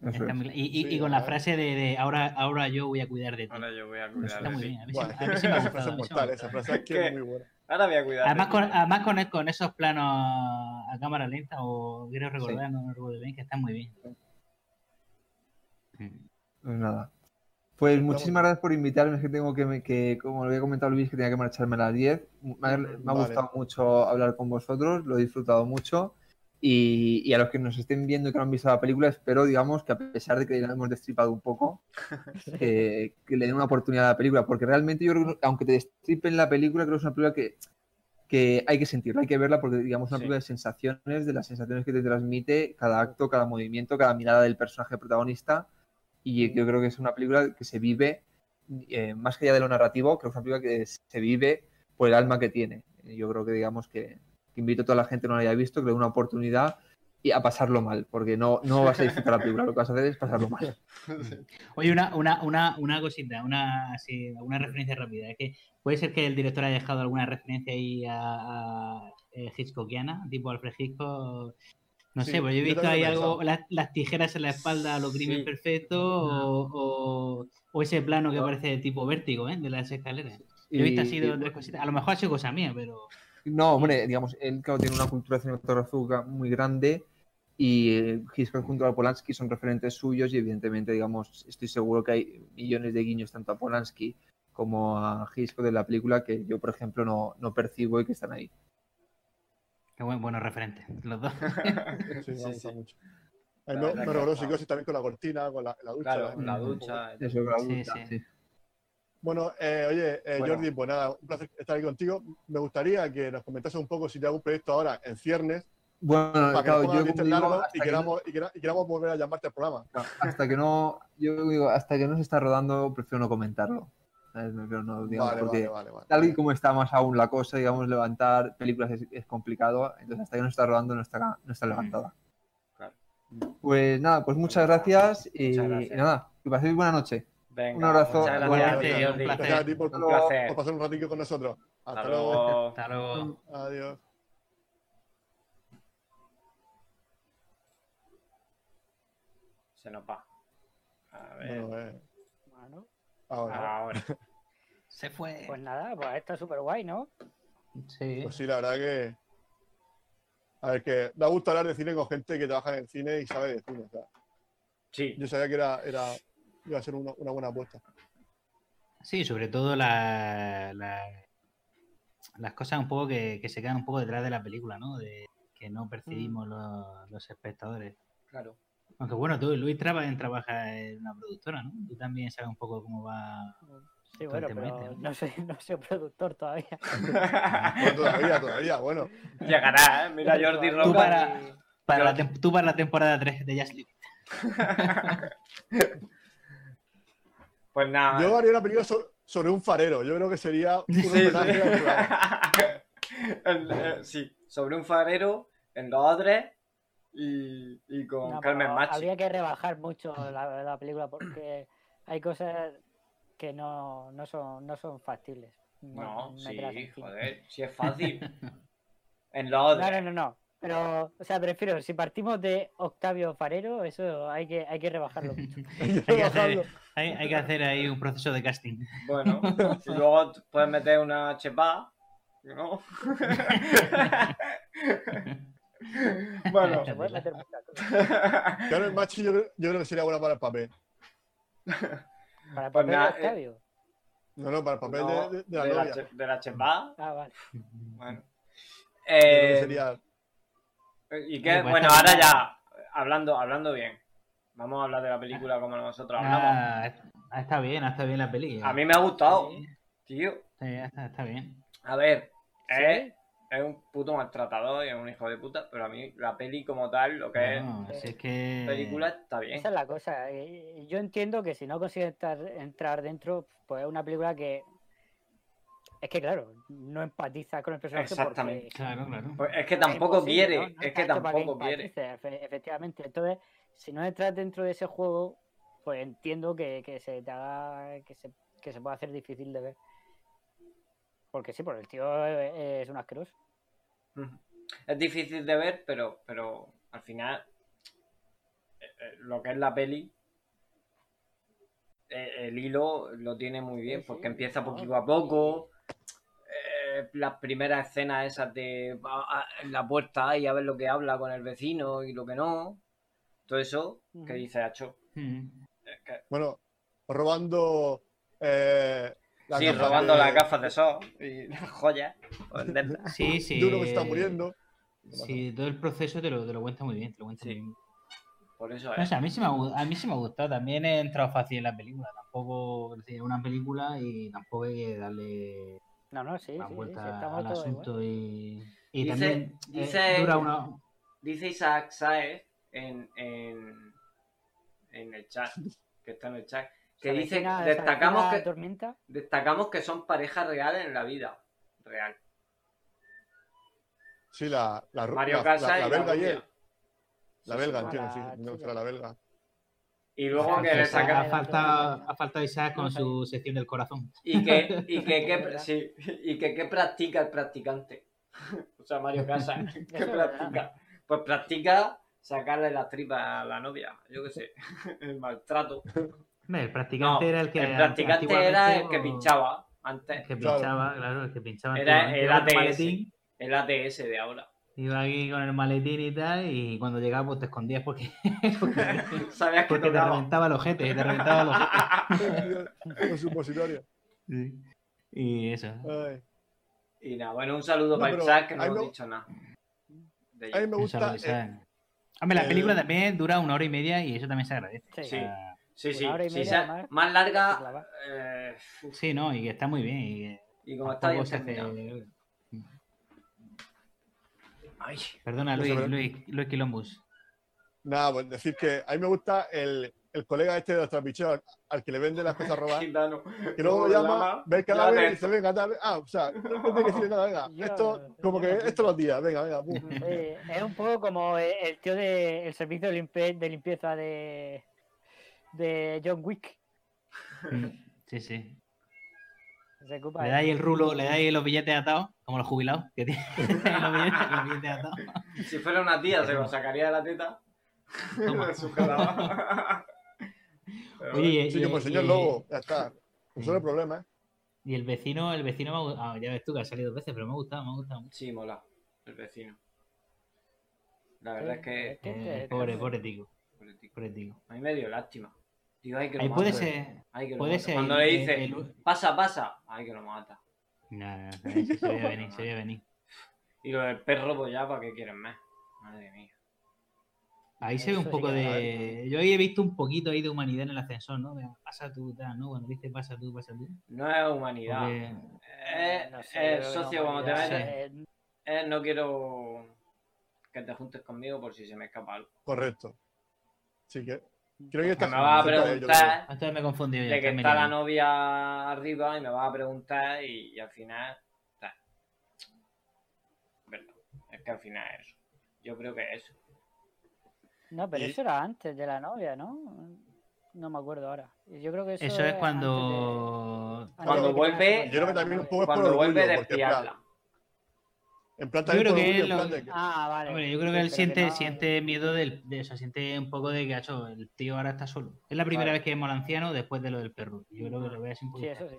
Eso Están es. muy cla- y, y- Sí, y con la frase de, de ahora, ahora yo voy a cuidar de ti. Ahora yo voy a Está cuidar de muy ti. bien. A mí, sí- Bueno, a mí sí me ha esa gustado. frase sí mortal, esa frase es que ¿Qué? es muy buena. Ahora voy a cuidar Además de con, ti. además con, con esos planos a cámara lenta, o quiero recordar, no me recuerdo bien, que están muy bien. Pues nada. Pues muchísimas gracias por invitarme. Es que tengo que, que, como lo había comentado Luis, que tenía que marcharme a las 10. Me ha, me ha Vale. gustado mucho hablar con vosotros, lo he disfrutado mucho. Y, y a los que nos estén viendo y que no han visto la película, espero, digamos, que a pesar de que la hemos destripado un poco, que, que le den una oportunidad a la película. Porque realmente yo creo que, aunque te destripen la película, creo que es una película que, que hay que sentirla, hay que verla, porque, digamos, es una Sí. película de sensaciones, de las sensaciones que te transmite cada acto, cada movimiento, cada mirada del personaje protagonista. Y yo creo que es una película que se vive, eh, más que allá de lo narrativo, creo que es una película que se vive por el alma que tiene. Yo creo que, digamos, que, que invito a toda la gente que no la haya visto, que le dé una oportunidad y a pasarlo mal, porque no, no vas a disfrutar la película, lo que vas a hacer es pasarlo mal. Oye, una, una, una, una cosita, una, así, una referencia rápida. Es que puede ser que el director haya dejado alguna referencia ahí a, a, eh, Hitchcockiana, tipo Alfred Hitchcock. No Sí, sé, pues yo he visto ahí algo, las, las tijeras en la espalda, lo crimen Sí. perfecto, o, o, o ese plano que parece tipo vértigo, ¿eh? De las escaleras. Yo he visto así dos tres cositas. A lo mejor ha sido cosa mía, pero. No, hombre, digamos, él claro, tiene una cultura cinematográfica muy grande y eh, Hitchcock junto a Polanski son referentes suyos y evidentemente, digamos, estoy seguro que hay millones de guiños tanto a Polanski como a Hitchcock de la película que yo, por ejemplo, no, no percibo y que están ahí. Qué buen, buenos referentes, los dos. Sí, me sí. mucho. Que recordó está- psicosis también con la cortina, con la, la ducha. Claro, ¿eh? la ducha. Eso, la ducha, sí. sí. Bueno, eh, oye, eh, Bueno. Jordi, pues nada, un placer estar aquí contigo. Me gustaría que nos comentase un poco si te hago un proyecto ahora en ciernes, Bueno, para que claro, nos yo hasta y que queramos, y, quera- y queramos volver a llamarte al programa. no- hasta que no, yo digo, hasta que no se está rodando, prefiero no comentarlo. ¿Sabes? Prefiero no, digamos, Vale, porque vale, vale, vale. tal y como está más aún la cosa, digamos, levantar películas es, es complicado, entonces hasta que no está rodando no está, no está levantada. Claro. Pues nada, pues muchas gracias y, Muchas gracias. y nada, que paséis buena noche. Venga, Un abrazo. Muchas gracias, Igualmente, Jordi. un placer. Gracias a ti por, Un placer. por pasar un ratito con nosotros. Hasta, Hasta luego. luego. Hasta luego. Adiós. Se nos va. A ver. Bueno, eh, ahora. Ahora. Se fue. pues nada, pues está súper guay, ¿no? Sí. Pues sí, la verdad que. A ver, que da gusto hablar de cine con gente que trabaja en el cine y sabe de cine. o sea, Sí. yo sabía que era, era, iba a ser una, una buena apuesta. Sí, sobre todo la, la- las cosas un poco que, que se quedan un poco detrás de la película, ¿no? De que no percibimos los, los espectadores. Claro. Aunque bueno, tú, Luis traba- trabaja en una productora, ¿no? Tú también sabes un poco cómo va. Sí, bueno, el tema pero este, ¿no? no soy, no soy productor todavía. Todavía, todavía, bueno. Llegará, ¿eh? Mira Jordi Roca. Tú para, y- para la, tú para la temporada 3 de Just It. Pues nada. Yo haría una película so- sobre un farero. Yo creo que sería un Sí, sí. homenaje. El- eh, sí, sobre un farero en los odres y, y con No, Carmen Machi. Habría que rebajar mucho la, la película porque hay cosas que no, no, son, no son factibles. No, sí, joder, si es fácil. en los No, no, no, no. Pero, o sea, prefiero, si partimos de Octavio Farero, eso hay que, hay que rebajarlo mucho. Hay que hacer, hay, hay que hacer ahí un proceso de casting. Bueno, y luego puedes meter una chepa, ¿no? bueno, Se puede meter muchas cosas. Claro, el macho yo, creo- yo creo que sería buena para el papel. Para el Pues papel nada, de Octavio. No, no, para el papel no, de, de- de la de, la novia. che- de la chepa, Ah, vale. bueno. Eh, sería... y que, pues bueno, ahora ya, hablando, hablando bien. Vamos a hablar de la película como nosotros hablamos. Ah, ah, está bien, está bien la peli. A mí me ha gustado, Sí, tío. sí, está, está bien. A ver, ¿Sí? es, es un puto maltratador y es un hijo de puta, pero a mí la peli como tal, lo que si es que... película, está bien. Esa es la cosa. eh, Yo entiendo que si no consigues entrar, entrar dentro, pues es una película que. Es que, claro, no empatizas con el personaje. Exactamente. porque Claro, claro. Pues es que tampoco quiere, ¿no? No es que tampoco quiere. efectivamente. Entonces, si no entras dentro de ese juego, pues entiendo que, que se te haga. Que se, que se pueda hacer difícil de ver. Porque sí, porque el tío es, es un asqueroso. Es difícil de ver, pero, pero al final eh, eh, lo que es la peli, eh, el hilo lo tiene muy bien, Sí, sí, porque empieza poquito a poco. eh, las primeras escenas esas de va a- en la puerta y a ver lo que habla con el vecino y lo que no. Todo eso que dice Hacho. Mm. Es que- Bueno, robando... Eh, las sí, robando de- las gafas de sol y las joyas. Sí, sí. De uno que está muriendo. Sí, todo el proceso te lo, te lo cuenta muy bien. Te lo cuenta Sí. muy bien. Por eso No es. sé, a mí sí me ha, a mí sí me ha gustado. También he entrado fácil en la película. Tampoco, es decir, es una película y tampoco hay que darle No, no, sí, la sí, vuelta sí, al igual. asunto y, y Dice- también eh, dice- dura una... Dice Isaac Saez en, en, en el chat, que está en el chat, que Se dice, avecina- se destacamos que, tormenta. destacamos que son parejas reales en la vida real. Sí, la, la, Mario la, la- la la belga y él. La Sí, belga, sí, entiendo, la sí. que la belga. Y luego que le saca ha faltado, ha faltado Isaac con su sección del corazón. y que, y que, que- sí, y que qué practica el practicante. o sea, Mario Casas, ¿qué practica? Pues practica sacarle las tripas a la novia, yo qué sé, el maltrato. Hombre, El practicante No, era el que. el practicante era el que antiguamente, pinchaba antes, El que pinchaba, claro, el que pinchaba. Era el ATS. el ATS de ahora. Iba aquí con el maletín y tal, y cuando llegaba, pues te escondías porque, porque, Sabías que porque te reventaba el ojete, te reventaba el ojete. Con supositorio. Sí. Y eso. Ay. Y nada, bueno, un saludo No, para pero Isaac, que no hemos me- dicho nada. A mí me gusta. eh. Hombre, la el- película también dura una hora y media y eso también se agradece. Sí. O sea, Sí, una sí, hora y sí, sea más, larga. eh, sí, no, y que está muy bien. Y, que y como está bien hace-. Ay, Perdona, Luis, pero- Luis, Luis Quilombus. Nada, pues decir que a mí me gusta el, el colega este de los trapicheos al, al que le vende las cosas robadas. Que luego lo llama, ve el cadáver y dice, venga, tal, ah, o sea, no no tiene que decir nada, venga, Yo- esto, como que esto los días, venga, venga, pum. Es un poco como el tío del el servicio de, limpe- de limpieza de, de John Wick. Mm, Sí, sí. Se ocupa Le dais el rulo, le dais los billetes atados, como los jubilados, que tienen los, billetes, los billetes atados. Si fuera una tía, se lo sacaría de la teta. Toma. De su Oye, Sí, y, como el señor y- Lobo, ya está. Eso es el problema, ¿eh? y el vecino, el vecino me ha gustado. Ah, ya ves tú que ha salido dos veces, pero me ha gustado, me ha gustado mucho. Sí, mola. El vecino. La Sí, verdad es que. es que- Eh, pobre, pobre tico, Pobre tío. pobre tico. A mí me dio lástima. Digo, ay, que lo Ahí puede ser, Ay, que lo puede mata. ser. Cuando el- le dice, el- pasa, pasa, ay, que lo mata. No, no, no, se se veía venir, se veía venir. Y lo del perro, pues ya, ¿para qué quieren más? Madre mía. Ahí se ve un Eso sí poco que de. Yo ahí he visto un poquito ahí de humanidad en el ascensor, ¿no? Pasa tú, tal, ¿no? Cuando dice pasa tú, pasa tú. No es humanidad. Porque- Es, no sé, es yo creo que socio, no, cuando te ya, metes, eh, es no quiero que te juntes conmigo por si se me escapa algo. Correcto. Sí que. Creo que está me vas a preguntar Entonces me confundido de que está la novia arriba y me vas a preguntar y, y al final. ta. Verdad. Es que al final es eso. Yo creo que es eso. No, pero Y- eso era antes de la novia, ¿no? No me acuerdo ahora. Yo creo que eso, Eso es antes cuando. de- Cuando que vuelve- Yo creo que también un poco es por Cuando vuelve orgullo, de porque en plan- Yo creo que orgullo, en lo- plan de que- Ah, vale. Hombre, yo creo que él siente, no- siente miedo del, de eso, siente un poco de que, hecho, el tío ahora está solo. Es la primera vez que vemos al anciano después de lo del perro. Yo creo que lo ve así un poco. Sí, eso sí.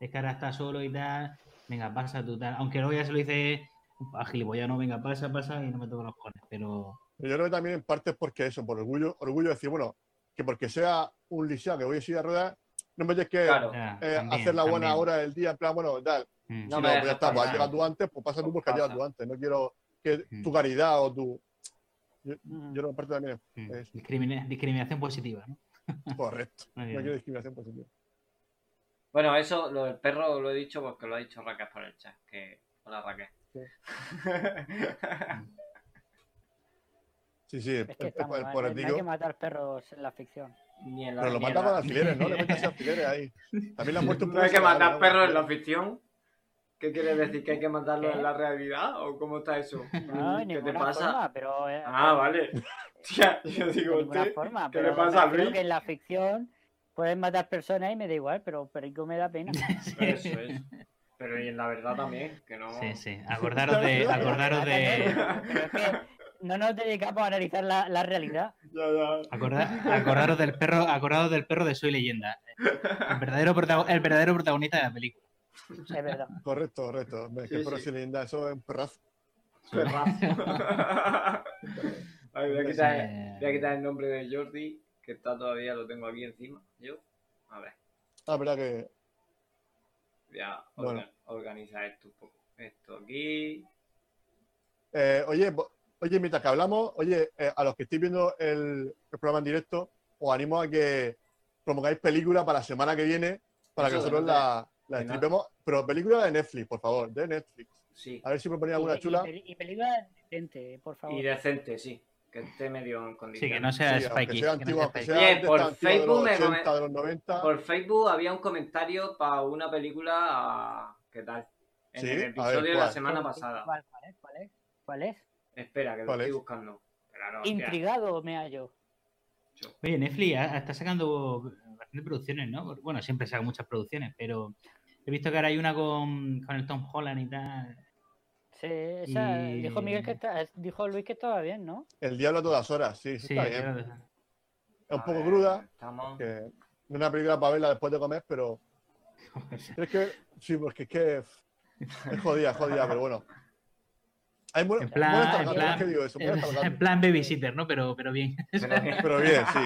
Es que ahora está solo y tal. Venga, pasa tú tal. Aunque luego ya se lo dice a gilipollas, no, venga, pasa, pasa y no me toco los cojones. Pero Pero yo creo que también en parte es porque eso, por orgullo, orgullo de decir, bueno, que porque sea un lisiado que voy a ir a ruedas, no me tienes que Claro. eh, también, hacer la buena también. hora del día, en plan, bueno, tal. Mm. No si no, pues ya está, pues has llegado tú antes, pues pasa tú porque has llegado tú antes. No quiero que Mm. tu caridad o tu. Yo, Mm. yo en parte también Mm. es Discrimina- discriminación positiva, ¿no? correcto. No quiero discriminación positiva. Bueno, eso, lo del perro lo he dicho porque lo ha dicho Raquel por el chat. Que... Hola Raquel. Sí. Sí, sí, Es que el- estamos el- mal, por no hay que matar perros en la ficción. Ni en la, Pero lo ni en mata la- con alfileres, ¿no? Le metes alfileres ahí. También le han muerto un ¿No hay que matar ¿no? perros en la ficción? ¿Qué quiere decir? ¿Que hay que ¿Qué? en la realidad? ¿O cómo está eso? No, ¿Qué te pasa? forma, pero... eh, Ah, vale. Tía, yo digo, usted, forma. ¿qué pero le pasa a Luis? que en la ficción pueden matar personas y me da igual, pero Perico me da pena. Eso es. Pero y en la verdad también, que no... Sí, sí. Acordaros de. Acordaros de. Pero es que no nos dedicamos a analizar la, la realidad. Ya, ya. acorda- acordaros del perro. Acordaros del perro de Soy Leyenda. El verdadero, el verdadero protagonista de la película. Es verdad. Correcto, correcto. Es que Sí, eso es un perrazo. Perrazo. Ay, voy, a quitar, voy a quitar el nombre de Jordi, que está todavía, lo tengo aquí encima. Yo, a ver, Ah, verdad que. voy a Bueno. organizar esto un poco. Esto aquí. Eh, oye, oye, mientras que hablamos, oye, eh, a los que estéis viendo el, el programa en directo, os animo a que promogáis películas para la semana que viene, para que nosotros la, la de pero películas de Netflix, por favor, de Netflix. Sí. A ver si me ponía alguna Y, y, chula. peli- y película decente, por favor. Y decente, sí. Que esté medio en Sí, condiciones. que no sea Sí, sea que no antiguo, sea Oye, de por de Facebook los me 80, come- de los 90. Por Facebook había un comentario para una película. ¿Qué tal? En Sí, el ver, episodio de la ¿cuál? semana ¿Qué- pasada. ¿Cuál, cuál es? ¿Cuál es? ¿Cuál es? Espera, que lo ¿Cuál estoy es? buscando. No. Intrigado me hallo. Oye, Netflix está sacando bastantes producciones, ¿no? Bueno, siempre saca muchas producciones, pero he visto que ahora hay una con, con el Tom Holland y tal. Sí, esa, Y- dijo Miguel que está, dijo Luis que estaba bien, ¿no? El diablo a todas horas, sí, Sí, está bien. Es un A poco ver, cruda, Estamos... que no es una película para verla después de comer, pero es que, sí, porque es que es jodida, es jodida, pero bueno. Hay buen- En plan- buenas en plan- es que digo eso, buenas En targatas. plan babysitter, ¿no? Pero, pero bien. Pero bien, sí.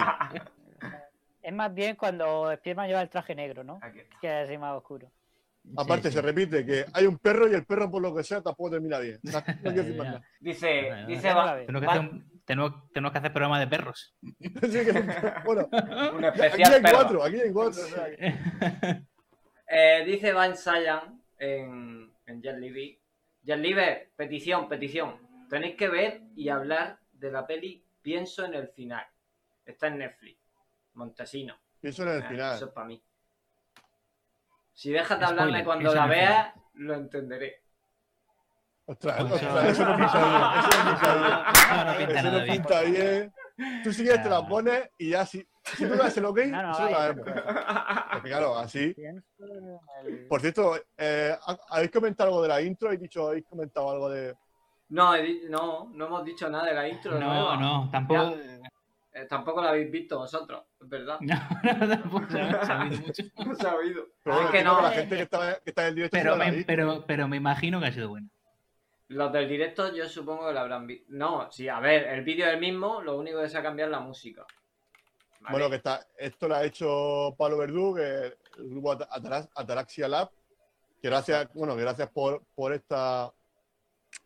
Es más bien cuando Spiderman lleva el traje negro, ¿no? Que es así más oscuro. Aparte, Sí, se repite que hay un perro y el perro, por lo que sea, tampoco termina bien. No, no quiero decir más Ya. nada. Dice, dice va-. Tenemos que, va- hacer un- tenemos, tenemos que hacer programa de perros. Sí, que- bueno, un aquí especial hay perro. cuatro, aquí hay cuatro. o sea, que- Eh, dice Van Sayan en, en Jet Libby. Jet Libby, petición, petición. Tenéis que ver y hablar de la peli Pienso en el final. Está en Netflix. Montesino. Pienso en el Eh, final. Eso es para mí. Si dejas de hablarme Spoiler, cuando la veas, lo entenderé. Ostras, ostras, eso no pinta bien. Eso no pinta bien. No, no pinta Eso no pinta bien. Tú si quieres te la pones y ya si, si tú das el ok, No, no, nosotros la vemos. Porque claro, así. Por cierto, eh, ¿ha- ¿habéis comentado algo de la intro? ¿Habéis dicho, habéis comentado algo de. No, no, no hemos dicho nada de la intro. No, no, tampoco. Eh, tampoco la habéis visto vosotros, es verdad. No, no, tampoco se ha sabido mucho. No se ha oído. Pero bueno, que no. la gente que está, que está en el directo. Pero me, pero, pero me imagino que ha sido bueno. Los del directo yo supongo que lo habrán visto. No, sí, a ver, el vídeo es el mismo, lo único que se ha cambiado es la música. ¿Vale? Bueno, que está, esto lo ha hecho Pablo Verdú, que el grupo Ata- Atara- Ataraxia Lab. Que gracias, bueno, que gracias por, por esta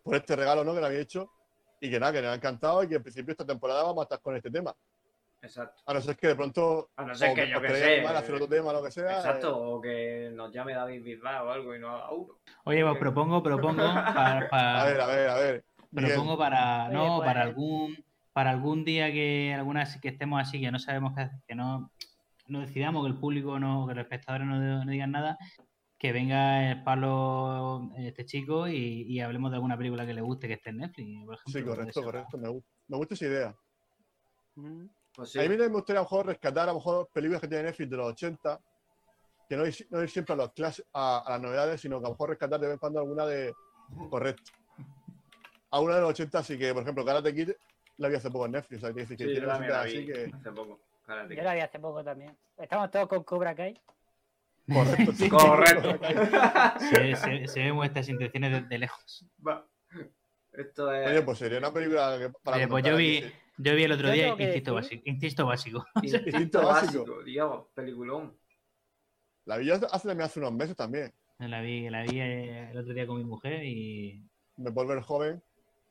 por este regalo ¿no? que le había hecho. Y que nada, que nos ha encantado y que en principio esta temporada vamos a estar con este tema. Exacto. A no ser que de pronto A no ser o que yo que sé. a hacer otro tema, lo que sea. Exacto, eh, o que nos llame David Bisbal o algo y no haga uno. Oye, pues propongo, propongo para, para- a ver, a ver, a ver. Miguel, propongo para, Oye, no, pues- para algún, para algún día que algunas que estemos así, que no sabemos qué hacer, que no, no decidamos, que el público no, que los espectadores no, no digan nada, que venga el Pablo, este chico, y, y hablemos de alguna película que le guste que esté en Netflix. por ejemplo, Sí, correcto, correcto. Me, gu- me gusta esa idea. Mm. Pues sí. A mí también me gustaría a lo mejor rescatar a lo mejor películas que tienen Netflix de los 80, que no ir, no ir siempre a, los clas- a, a las novedades, sino que a lo mejor rescatar de vez en cuando alguna de. Correcto. A una de los 80, así que, por ejemplo, Karate Kid la vi hace poco en Netflix, o sea, que Sí, yo tiene así que. hace poco. Karate Yo Kid. la vi hace poco también. Estamos todos con Cobra Kai. Correcto, sí. Correcto. Se, se, se ven vuestras intenciones de, de lejos. Va. Esto es. Oye, pues sería una película que para Oye, pues yo aquí, vi, sí. yo vi el otro Yo día decir- Básico. Insisto básico. Instinto Instinto básico. Dios, peliculón. La vi hace, hace también hace unos meses también. La vi, la vi eh, el otro día con mi mujer y. Me volver joven.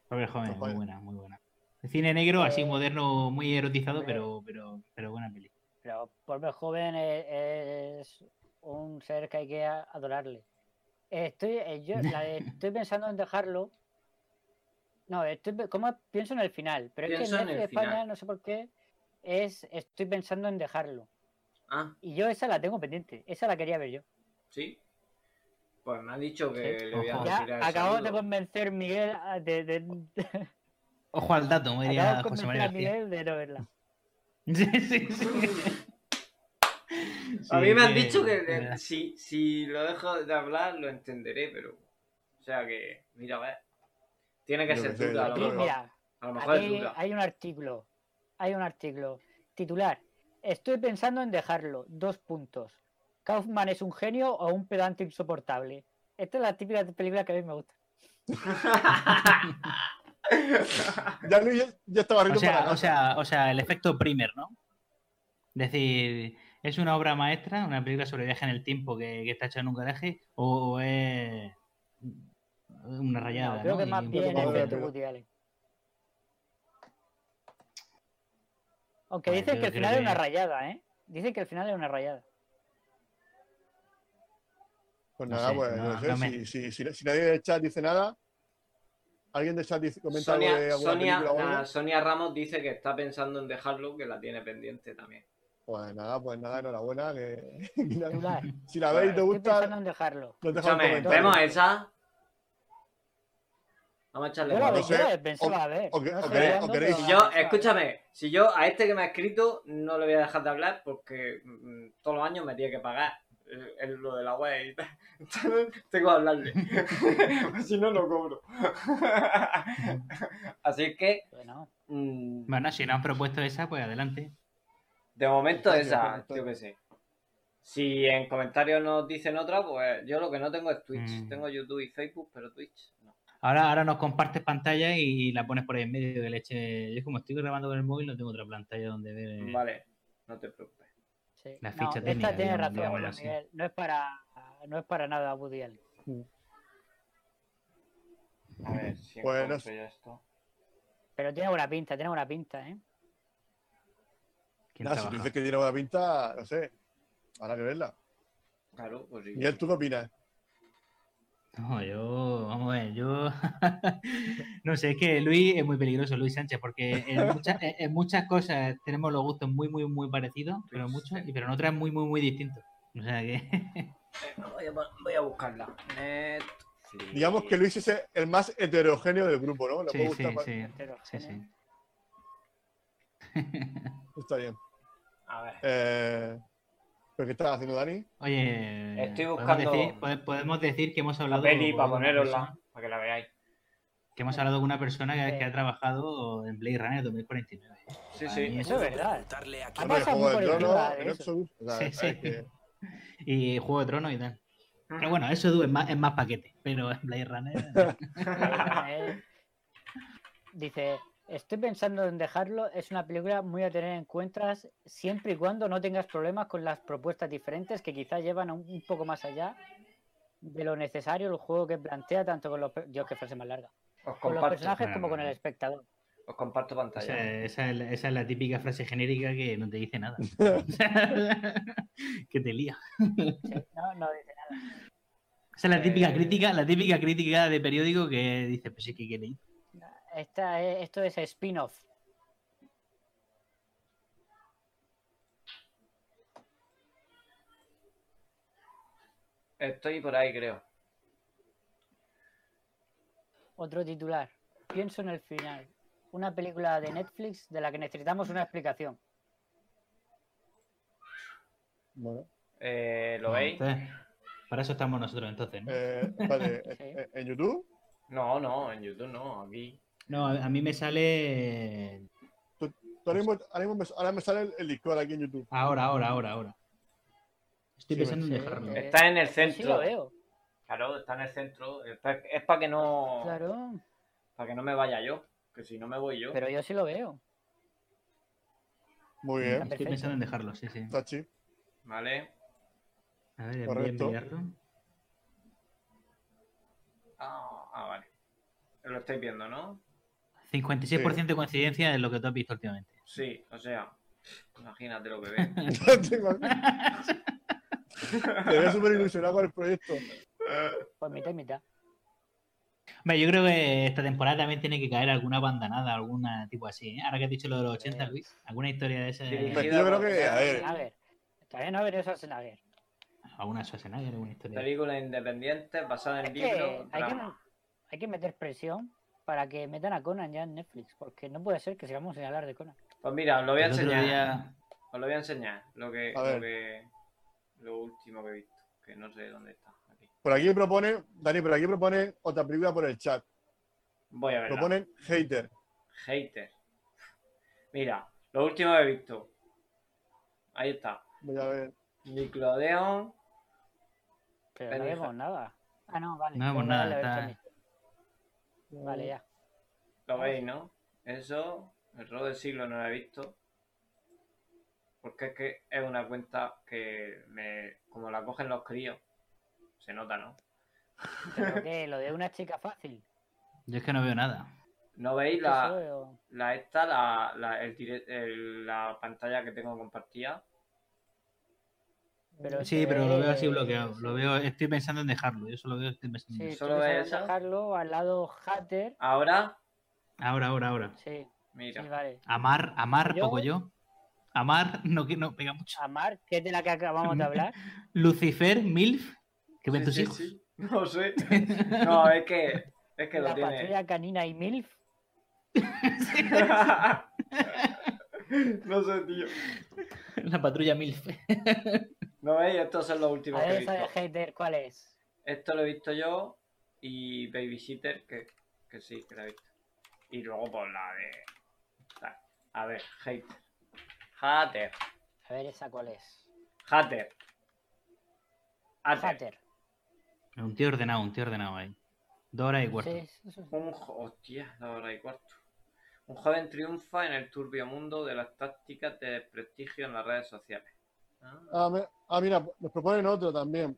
Robert Joven, muy buena, muy buena. El cine negro, así Eh, moderno, muy erotizado, hombre. pero, pero, pero buena peli. Pero por ver joven es, es un ser que hay que adorarle. Estoy, eh, yo, la de- estoy pensando en dejarlo. No, estoy, ¿cómo pienso en el final? Pero es que en en el España, final. no sé por qué, es estoy pensando en dejarlo. Ah, Y yo esa la tengo pendiente. Esa la quería ver yo. sí. Pues me ha dicho que Sí. le voy a Ojo. Ya acabo de convencer Miguel a- de, de- Ojo al dato, me diría acabo de José convencer María a. Miguel de no verla. Sí, sí, sí. A mí me han dicho que eh, si, si lo dejo de hablar lo entenderé, pero. O sea que, mira, a ver. Tiene que Yo ser dura, a lo mejor. mira, A lo mejor es Aquí hay un artículo. Hay un artículo. Titular. Estoy pensando en dejarlo. Dos puntos. ¿Kaufman es un genio o un pedante insoportable? Esta es la típica película que a mí me gusta. Ya Luis ya, estaba O riendo para sea, casa. o sea, o sea, el efecto primer, ¿no? Es decir, ¿es una obra maestra, una película sobre viaje en el tiempo que, que está hecha en un garaje? ¿O es una rayada? No, creo ¿no? que más bien poco- efecto Woody Allen. Aunque dicen que el final es una rayada, ¿eh? Dicen que el final es una rayada. Pues no nada, sé, pues no- no sé. no me- si, si, si, si nadie del chat dice nada, ¿alguien del chat dice, comenta algo de Sonia, alguna Sonia, película o algo? nada, Sonia Ramos dice que está pensando en dejarlo, que la tiene pendiente también. Pues nada, pues nada, enhorabuena. Que... Si la veis y te gusta, en dejarlo. un Escúchame. ¿vemos esa? Vamos a echarle Yo no sé, pensaba o- ver. o que- No o queréis- o queréis- Si yo, escúchame, si yo a este que me ha escrito no le voy a dejar de hablar porque mm, todos los años me tiene que pagar eh, el- lo de la web y tal. Tengo que hablarle. si no, no cobro. Así que, Bueno, mm, Bueno, si nos han propuesto esa, pues adelante. De momento Sí, esa, yo qué sé. Si en comentarios nos dicen otra, pues yo lo que no tengo es Twitch. Mm. Tengo YouTube y Facebook, pero Twitch no. Ahora, ahora nos compartes pantalla y la pones por ahí en medio que le eche. Yo como estoy grabando con el móvil, no tengo otra pantalla donde ver. Vale, no te preocupes. sí. La No, técnica, esta tiene digamos- razón. Miguel. No es para, no es para nada Woody Allen. A ver si Pues no encuentro sé. yo esto. Pero tiene buena pinta, tiene buena pinta, ¿eh? ¿Quién Nada, si tú dices que tiene buena pinta, no sé. Habrá que verla. Claro, pues sí. Miguel, ¿tú qué opinas? No, yo, vamos a ver, yo no sé, es que Luis es muy peligroso, Luis Sánchez, porque en muchas, en- muchas cosas tenemos los gustos muy, muy, muy parecidos, pero en muchos, y pero en otras muy, muy, muy distintos. O sea que voy, a, voy a buscarla. Netflix. Digamos que Luis es el más heterogéneo del grupo, ¿no? Le sí, puede sí, más- sí, sí, sí. Está bien. A ver. Eh, ¿Pero qué estás haciendo, Dani? Oye, Estoy podemos buscando- decir, podemos decir que hemos La hablado peli con para ponerosla, para que la veáis. que hemos hablado con una persona que, que ha trabajado en Blade Runner 2049. Sí, sí. mí Eso es verdad. Darle aquí Ha pasado Juego muy de por Tronos, encima de en. O sea, Sí, sí. que- Y Juego de Tronos y tal. Pero bueno, eso es más, es más paquete, pero en Blade Runner... Dice, estoy pensando en dejarlo, es una película muy a tener en cuenta siempre y cuando no tengas problemas con las propuestas diferentes que quizás llevan a un, un poco más allá de lo necesario el juego que plantea tanto con los... Dios, qué frase más larga. Os Con los personajes como con el espectador. os comparto pantalla. esa es, la- esa es la típica frase genérica que no te dice nada. que te lía. Sí, no, no dice nada. Esa es la típica Eh. crítica, la típica crítica de periódico que dice, pues sí que quiere ir. Esta es- esto es spin-off. Estoy por ahí, creo. Otro titular. Pienso en el final. una película de Netflix de la que necesitamos una explicación. Bueno, Eh, ¿Lo No, veis? para eso estamos nosotros entonces, ¿no? eh, vale, Sí. eh, en YouTube, No, no, en YouTube no, aquí. No, a a mí me sale. tú ahora, mismo, ahora, mismo me, ahora me sale el, el Discord aquí en YouTube. Ahora, ahora, ahora, ahora. Estoy Sí, pensando en Sí, dejarlo. Está en el sí centro. lo veo, Claro, está en el centro. Es para que no. claro. Para que no me vaya yo. Que si no me voy yo. Pero yo sí lo veo. Muy bien, Estoy perfecto. pensando en dejarlo, sí, sí. Tachi. Vale. A ver, Correcto. enviarlo. Ah, ah, vale. Lo estáis viendo, ¿no? 56% de coincidencia en lo que tú has visto últimamente. Sí, o sea. Imagínate lo que. Tengo- Te veo súper ilusionado con el proyecto. Pues mitad y mitad. Hombre, yo creo que esta temporada también tiene que caer alguna bandanada, alguna tipo así. ¿eh? Ahora que has dicho lo de los 80, Luis, alguna historia de ese. Dirigida Pues yo creo que, a ver. Todavía no veré Schwarzenegger. Alguna Schwarzenegger, alguna historia. Película independiente basada en Es que libros. hay que, hay que meter presión para que metan a Conan ya en Netflix, porque no puede ser que sigamos sin hablar de Conan. Pues mira, os lo voy a El enseñar. día- Os lo voy a enseñar. Lo que, A lo que. Lo último que he visto. Que no sé dónde está. Aquí. Por aquí propone, Dani, por aquí propone otra película por el chat. Voy a ver. Proponen Hater. Hater. Mira, lo último que he visto. Ahí está. Voy a ver. Nickelodeon. Pero no vemos nada. Ah, no, vale. No vemos Venga, nada, está-. Vale, ya. Lo veis, ¿no? Eso. El robo del siglo no lo he visto. Porque es que es una cuenta que me. Como la cogen los críos. Se nota, ¿no? ¿Pero qué? ¿Lo de una chica fácil? Yo es que no veo nada. ¿No veis la, la esta, la, la, el- la pantalla que tengo compartida? Pero Sí, eso pero lo veo así bloqueado. Lo veo, estoy pensando en dejarlo. Yo solo veo, estoy pensando en Sí. ¿Solo esa? dejarlo al lado Hatter. Ahora, Ahora, ahora, ahora. Sí, mira. sí, vale. Amar, amar, Yo- poco yo. Amar, no, que no pega mucho. Amar, que es de la que acabamos de hablar. Lucifer, MILF, que ven Sí, tus sí, hijos. sí. No sé. No, es que, es que lo la tiene. patrulla canina y MILF. no sé, tío. La patrulla MILF. ¿No veis? Estos son los últimos A que he ver, esa de visto. hater, ¿cuál es? Esto lo he visto yo y Babysitter, que, que sí, que la he visto. Y luego por la de... A ver, Hater. Hater. A ver, esa cuál es. Hater. Hater. Hatter. Un tío ordenado, un tío ordenado ahí. Dos horas y cuarto. Sí, eso sí. Un jo- Hostia, dos horas y cuarto. Un joven triunfa en el turbio mundo de las tácticas de prestigio en las redes sociales. Ah, Ah, me- ah, mira, nos proponen otro también.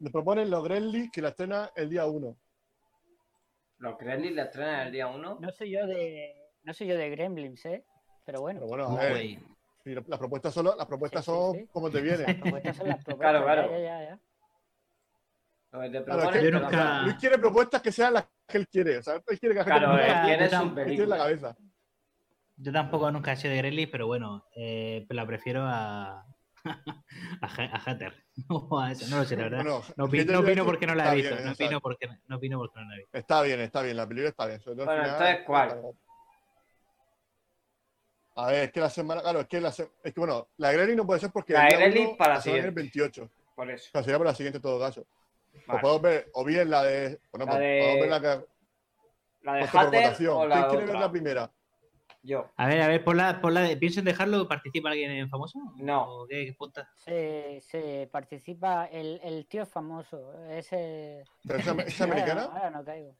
Nos proponen los Gremlins que la estrena el día 1. Los Gremlins la estrenan el día 1. No soy yo de. No soy yo de Gremlins, ¿eh? Pero bueno. Pero bueno, a ver, las propuestas son, las propuestas Sí, sí, son sí. como te vienen. Las propuestas son las propuestas. Claro, claro. Ya, ya, ya, ya. Lo que te Claro, es que nunca-. Luis quiere propuestas que sean las que él quiere. O sea, él quiere que Claro, él quiere yo su tiene en la película. cabeza. Yo tampoco nunca he sido de Gremlins, pero bueno, eh, la prefiero a. a, Ha- a Hatter. O a esa, no lo sé, la verdad. Bueno, No, opi- Hater no opino porque no la he visto. bien, no, opino porque, no opino porque no la he visto. Está bien, está bien, la película está bien. sobre todo al Bueno, final, entonces, ¿cuál? A ver, es que la semana, claro, es que la se- es que bueno, la Gremlins no puede ser porque La uno para la en el siguiente. 28. Por eso. O sea, sería para la siguiente en todo caso. Vale. podemos ver, o bien la de. Bueno, La de- podemos ver la que. La de Hatter o la ¿Quién quiere ver la primera? Yo. A ver, a ver, por la, por la de, ¿pienso en dejarlo? ¿Participa alguien en famoso? No. ¿O qué, qué puta? Se, se participa el, el tío famoso. Ese. ¿Pero ¿Es, am- es Ahora, no caigo.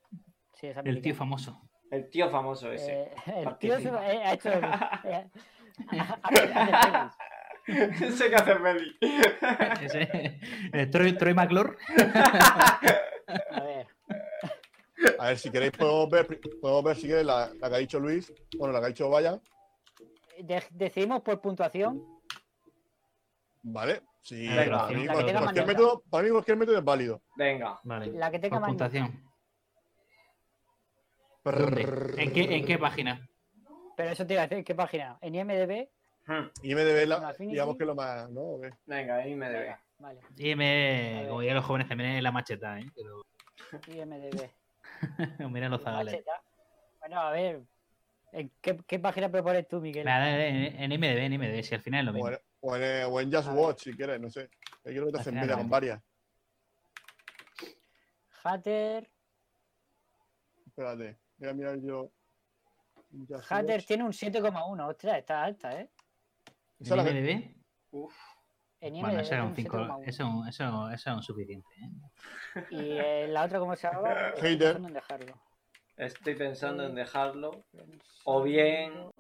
Sí, es El americano. tío famoso. El tío famoso ese. Eh, el tío se- participa. eh, ha hecho. el- eh. Ese que hace Meli. Ese, Troy, Troy McClure. A ver. A ver, si queréis, podemos ver, podemos ver si queréis la, la que ha dicho Luis. Bueno, la que ha dicho Vaya. de- decidimos por puntuación. Vale. Sí, Venga, para, mí, cualquier, método, para mí cualquier método es válido. Venga. Vale. La que tenga por puntuación. ¿En qué, ¿En qué página? Pero eso te iba a decir, ¿qué página? ¿En IMDB? Hmm. ¿En la, digamos que es lo más, ¿no? ¿O qué? Venga. Venga, vale. IM, como dirían los jóvenes, también es la macheta, ¿eh? Pero IMDB. mira los zagales. Bueno, a ver. ¿En qué, qué página propones tú, Miguel? Nada, en, en MDB, en MDB, si al final es lo O mismo. en, o en, o en Just A ver. Watch, si quieres, no sé. Yo creo que te hacen no. con varias. Hatter. Espérate, voy a mirar yo. Just Hatter Watch. tiene un 7,1. Ostras, está alta, ¿eh? ¿En la que- Bueno, IMDb eso es un tiene 5. 7,1. Eso, eso, eso es un suficiente. ¿eh? Y eh, la otra, ¿cómo se llama? Estoy Hater. pensando en dejarlo. Estoy pensando en dejarlo. O bien.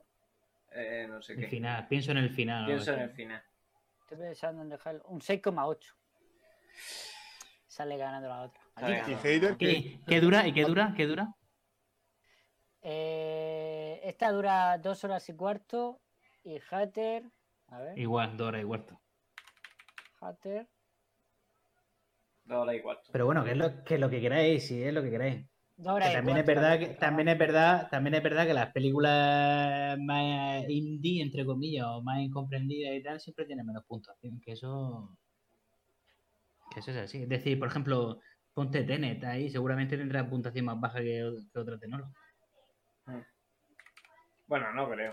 eh, no sé El qué. final, pienso en el final. Pienso en el final. Estoy pensando en dejarlo. Un 6,8. Sale ganando la otra. Y. Hater, ¿Qué, qué dura? ¿Y qué dura? ¿Qué dura? Eh, esta dura dos horas y cuarto. Y Hatter. A ver. Igual, dos horas y cuarto. Hatter. Dos horas y cuarto. Pero bueno, que es lo que, es lo que queráis, si es lo que queráis. Horas Que también es verdad que también, es verdad también es verdad que las películas más indie entre comillas o más incomprendidas y tal siempre tienen menos puntuación que eso que eso es así es decir por ejemplo ponte Tenet ahí seguramente tendrá puntuación más baja que, que otra tecnología Bueno, no creo.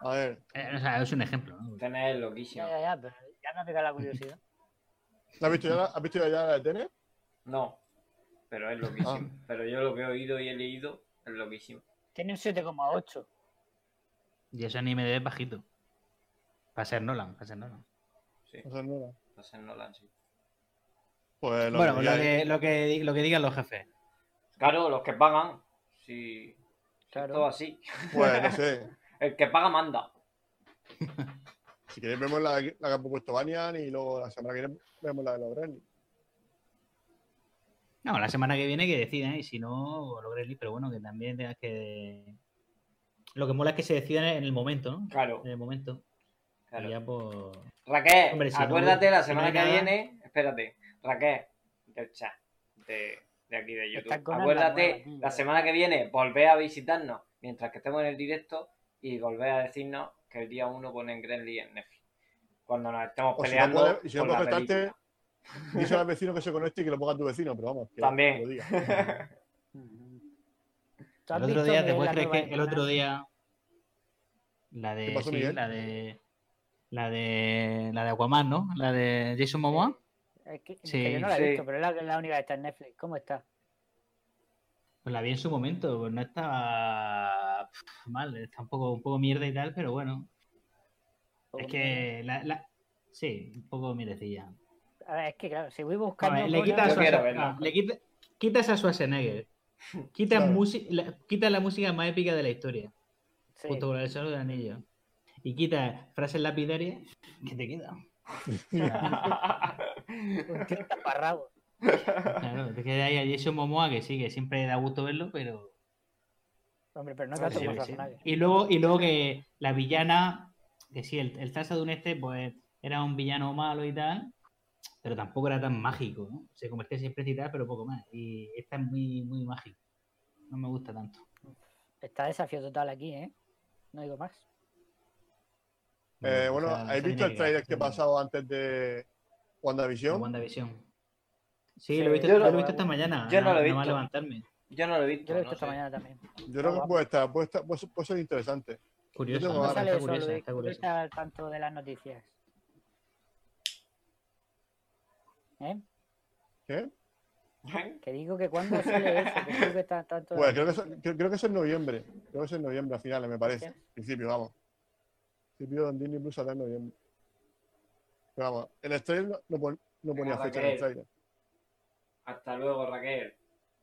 A ver, o sea es un ejemplo ¿no? Tener loquísimo. Ya, ya, ya, pero ya me ha pegado la curiosidad. ¿la has visto ya, ¿has visto ya la de Tenet? No. Pero es loquísimo. Pero yo lo que he oído y he leído es loquísimo. Tiene un 7,8. y eso ni me debe bajito para ser Nolan para ser Nolan Sí. O sea, no, no. Va a ser Nolan, sí. Pues lo bueno que lo que, lo que lo que digan los jefes Claro, los que pagan. Sí. Claro. Todo así. Pues no sé. El que paga manda. Si queréis vemos la, la que ha propuesto Banian y luego la semana que viene vemos la de los Gremlins. No, la semana que viene que decidan y si no, lo Gremlins, pero bueno, que también tengas que... Lo que mola es que se decidan en el momento, ¿no? Claro, En el momento. Claro. ya pues... Raquel, Hombre, si no- acuérdate la no semana que nada- viene. Espérate, Raquel, del chat de, de aquí de YouTube. Acuérdate, la nueva, la semana que viene volver a visitarnos mientras que estemos en el directo y volver a decirnos que el día 1 ponen Gremlin en Netflix. Cuando nos estemos O si no peleando. y si no conectarte, película. díselo al vecino que se conecte y que lo ponga tu vecino, pero vamos. Que También. lo diga. ¿Tú has El otro día, nueva que el otro día... La de... ¿Qué pasó, sí, la de... La de... La de Aquaman, ¿no? La de Jason Momoa. Es que, que Sí, yo no la he sí. visto, pero es la, la única que está en Netflix. ¿Cómo está? Pues la vi en su momento, pues no estaba mal, está un poco, un poco mierda y tal, pero bueno. Es que la, la- sí, un poco mierdecilla. A ver, es que claro, si voy A buscando. ver, le quitas Yo a quiero Schwarzenegger- verla. no, le quita- quitas a Schwarzenegger. Quitas Claro. musi- la, quitas la música más épica de la historia, Sí. junto con el Señor del Anillo. Y quitas frases lapidarias, ¿qué te queda? Un tío taparrabo. Claro, te queda ahí a Jason Momoa, que sí, que siempre da gusto verlo, pero. Hombre, pero no Sí, tanto como. Y luego, y luego que la villana, que sí, el, el Tarsadun este, pues era un villano malo y tal, pero tampoco era tan mágico, ¿no? Se convertía siempre en tal, pero poco más. Y esta es muy, muy mágico. No me gusta tanto. Está desafío total aquí, ¿eh? No digo más. Eh, bueno, o sea, ¿habéis visto el trailer que ha pasado antes de De WandaVision? WandaVision. Sí, Sí, lo he visto, yo lo no- he visto esta mañana. yo no lo he visto. levantarme. Yo no lo he visto. Yo lo he no visto esta sé. mañana también. Yo creo que puede estar, puede, estar, puede, puede ser interesante. Curioso, tengo ¿Cómo ganas, sale está eso, curiosa, está ¿Cómo curiosa. está al tanto de las noticias? ¿Eh? ¿Qué? Que digo que cuando sale eso, que creo que está al tanto de Pues creo que, es, creo, creo que es en noviembre. Creo que es en noviembre a finales, me parece. Hostia. Principio, vamos. Principio en Disney Plus saldrá en noviembre. Pero vamos, en el trailer no, no, pon- no ponía fecha en el trailer. Hasta luego, Raquel.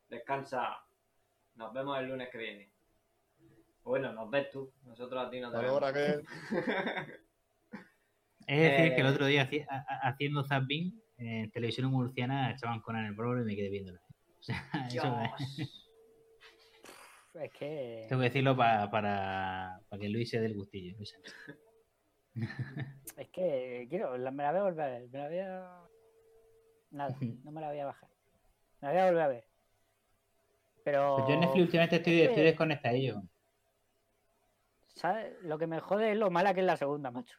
Descansa. Nos vemos el lunes que viene. Bueno, nos ves tú. Nosotros a ti no te Hasta luego, vemos. Raquel. Es decir, que el Eh, otro día haciendo zapping en televisión murciana echaban Conan el Bárbaro y me quedé viéndola. O sea, eso es-. Es que. tengo que decirlo pa- para, para que Luis se dé el gustillo. Luis. Es que quiero, la- me la voy a volver a ver. Me la voy a. Nada, no me la voy a bajar. Me la voy a volver a ver. Pero. Pues yo en Netflix últimamente estoy, es que- estoy desconectadillo. ¿sabes? Lo que me jode es lo mala que es la segunda, macho.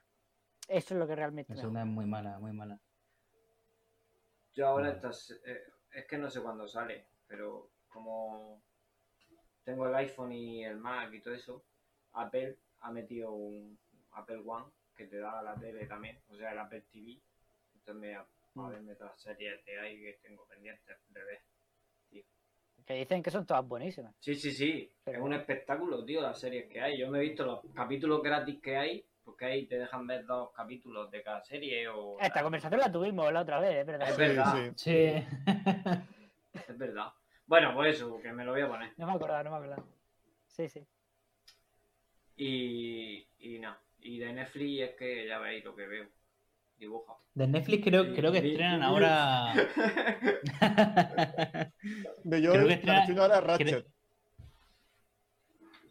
Eso es lo que realmente La me segunda jode. es muy mala, muy mala. Yo ahora Vale. estas, eh, es que no sé cuándo sale, pero como tengo el iPhone y el Mac y todo eso, Apple ha metido un Apple One que te da la tele también, o sea, el Apple TV. Entonces me a Mm. verme todas las series de ahí que tengo pendientes de ver. Que dicen que son todas buenísimas. Sí, sí, sí. Pero- Es un espectáculo, tío, las series que hay. Yo me he visto los capítulos gratis que hay, porque ahí te dejan ver dos capítulos de cada serie o... Esta conversación la tuvimos la otra vez, es verdad. Es verdad. sí. Sí. Es verdad. Bueno, pues eso, que me lo voy a poner. No me acordaba, no me acordaba. Sí, sí. Y, y nada. Y de Netflix es que ya veis lo que veo. Dibuja. De Netflix creo, creo que estrenan ahora. De yo, Creo que la estrena- que estoy viendo ahora Ratchet.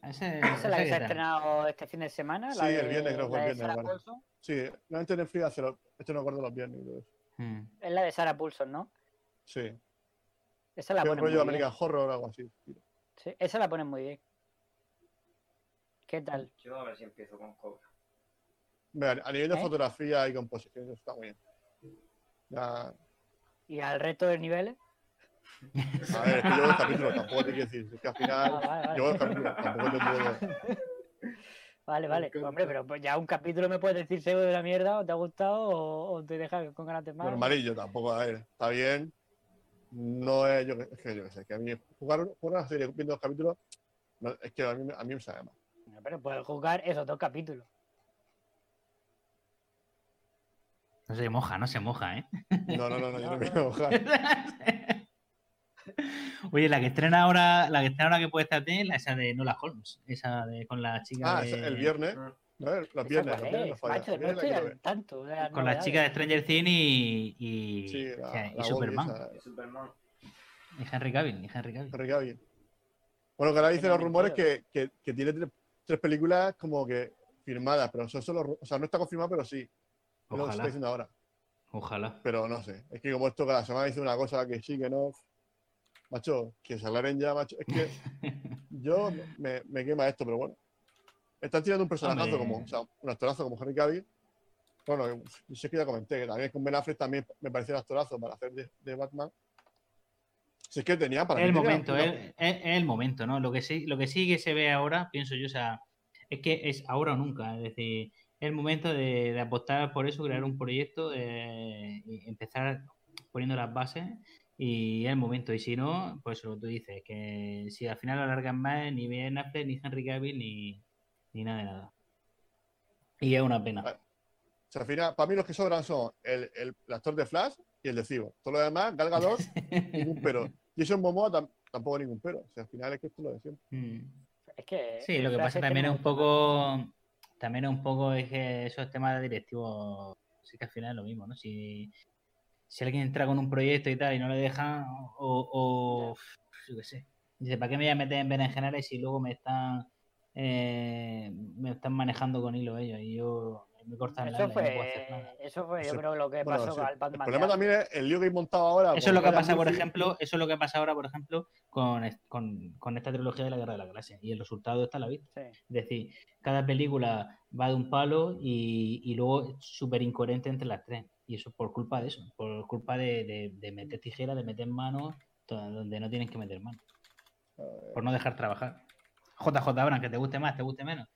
Ese- Esa es la que se ha estrenado este fin de semana. Sí, la el de- viernes creo que fue la el de viernes, vale. Sí, normalmente Netflix hace lo... Esto no acuerdo los viernes y todo eso. Mm. Es la de Sarah Paulson, ¿no? Sí. Esa la un ponen rollo muy bien. American Horror o algo así. Sí, esa la ponen muy bien. ¿Qué tal? Yo a ver si empiezo con Cobra. A nivel de ¿Eh? fotografía y composición, eso está muy bien. Ya, ¿Y al resto de niveles? a ver, es que yo veo el capítulo, tampoco te quiero decir. Es que al Ah, final, vale, vale. el capítulo, tampoco te puedo. Vale, vale. Hombre, pero pues ya un capítulo me puedes decir si es de la mierda o te ha gustado o, o te deja con ganas de más. Normalillo, tampoco, a ver, está bien. No es, yo, es que yo qué sé, que a mí jugar, jugar una serie viendo los capítulos, no, es que a mí, a mí me sabe mal. Pero puedes jugar esos dos capítulos. No se moja, no se moja, ¿eh? No, no, no, no yo no No, me no. quiero mojar. Oye, la que estrena ahora, la que estrena ahora que puede estar de la esa de Nola Holmes, esa de con la chica Ah, de, el viernes. No, los ¿Esa viernes, cuál los viernes no. Macho, no la estoy quiero al ver. tanto. las con la chica de Stranger Things y, y, Sí, o la, sea, y la Superman. Esa, Y Superman. Y Henry Cavill, y Henry Cavill. Henry Cavill. Bueno, que ahora dicen los rumores que, que, que tiene tres, tres películas como que firmadas, pero son solo, o sea, no está confirmado, pero sí. Es lo Ojalá, diciendo ahora. ojalá. Pero no sé. Es que como esto cada semana dice una cosa que sí, que no. Macho, que se aclaren ya, macho. Es que yo me, me quema esto, pero bueno. Están tirando un personajazo como, o sea, un actorazo como Henry Cavill. Bueno, yo sé que ya comenté que también con Ben Affleck también me pareció un actorazo para hacer de, de Batman. Si es que tenía para Es el mí momento, es, el momento, ¿no? Lo que sí, lo que sí que se ve ahora, pienso yo, o sea, es que es ahora o nunca, es decir, el momento de, de apostar por eso, crear un proyecto, de, y empezar poniendo las bases y es el momento. Y si no, pues lo que tú dices, que si al final lo alargan más, ni Ben Affleck, ni Henry Cavill, ni, ni nada de nada. Y es una pena. Ah, O sea, al final, para mí los que sobran son el, el- el actor de Flash y el de Cyborg. Todo lo demás, Gal Gadot, ningún pero. Jason Momoa tam- tampoco ningún pero. O sea, al final es que esto es lo de siempre. Mm. Es que. Sí, lo que pasa también es un poco, también es un poco es que esos temas de directivos, sí que al final es lo mismo, ¿no? Si, si alguien entra con un proyecto y tal y no le dejan, o, o yo qué sé, dice, ¿para qué me voy a meter en berenjenales si luego me están, eh, me están manejando con hilo ellos y yo me cortan la Eso no hacer fue, nada? eso fue, yo Eso- creo, lo que Bueno, pasó sí. con el El Batman. problema de también es el lío que he montado ahora. Eso es lo que pasa, por ejemplo, eso es lo que pasa ahora, por ejemplo, con, con, con esta trilogía de la Guerra de la Galaxia. Y el resultado está a la vista. Sí. Es decir, cada película va de un palo y, y luego es súper incoherente entre las tres. Y eso por culpa de eso, por culpa de, de- de meter tijera, de meter manos to- donde no tienen que meter manos. Por no dejar trabajar. JJ Abrams, que te guste más, te guste menos.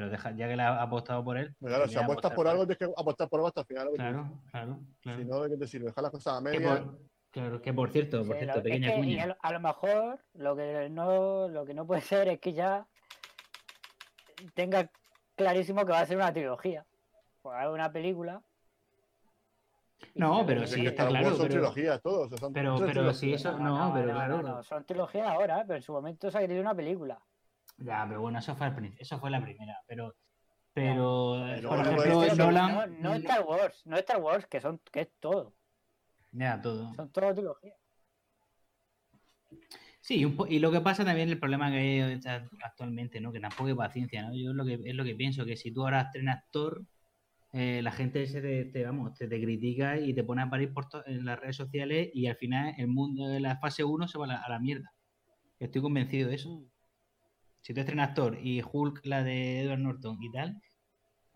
Pero deja, ya que le has apostado por él. Pero claro, si apuestas por algo, tienes que apostar por algo hasta el final. Claro, claro, claro. Si no, ¿de qué te sirve? Dejar las cosas a Que media. por, claro, que por cierto, por Sí, cierto, lo- es pequeña que, y cuña. a, lo, a lo mejor lo que no lo que no puede ser es que ya tenga clarísimo que va a ser una trilogía. Pues haga una película. No, pero sí, está claro, son pero- trilogías, todos. o sea, son pero- pero trilogías. si eso- no, pero claro. Son trilogías ahora, pero en su momento se ha querido una película. Ya, pero bueno, eso fue, principio, eso fue la primera. Pero, pero por ejemplo, Nolan. no, no Star Wars, no Star Wars, que son que es todo. Ya, todo. Son todo trilogías. Sí, un po- y lo que pasa también, el problema que hay actualmente, ¿no? Que tampoco hay paciencia, ¿no? Yo es lo que, es lo que pienso, que si tú ahora estrenas Thor, eh, la gente se te, te, vamos, te, te critica y te pone a parir por to- en las redes sociales y al final el mundo de la fase 1 se va a la, a la mierda. Estoy convencido de eso. Si tú estrenas Thor y Hulk, la de Edward Norton y tal,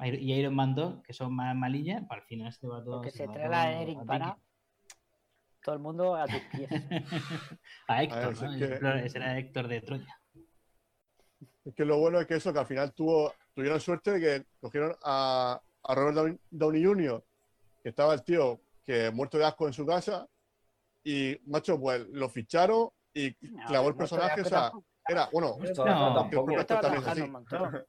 y Iron Man 2, que son más malillas, para al final se va todo. Porque se trae la a Eric. Bana, todo el mundo a tus pies. a Héctor, si ¿no? es que- Ese era Héctor de Troya. Es que lo bueno es que eso, que al final tuvo, tuvieron suerte de que cogieron a, a Robert Downey- Jr., que estaba el tío que muerto de asco en su casa, y, macho, pues lo ficharon y No, clavó el personaje, o asco sea, tampoco. Era, bueno, Esto No, tampoco. pero- Estaba también es trabajando así. un montón.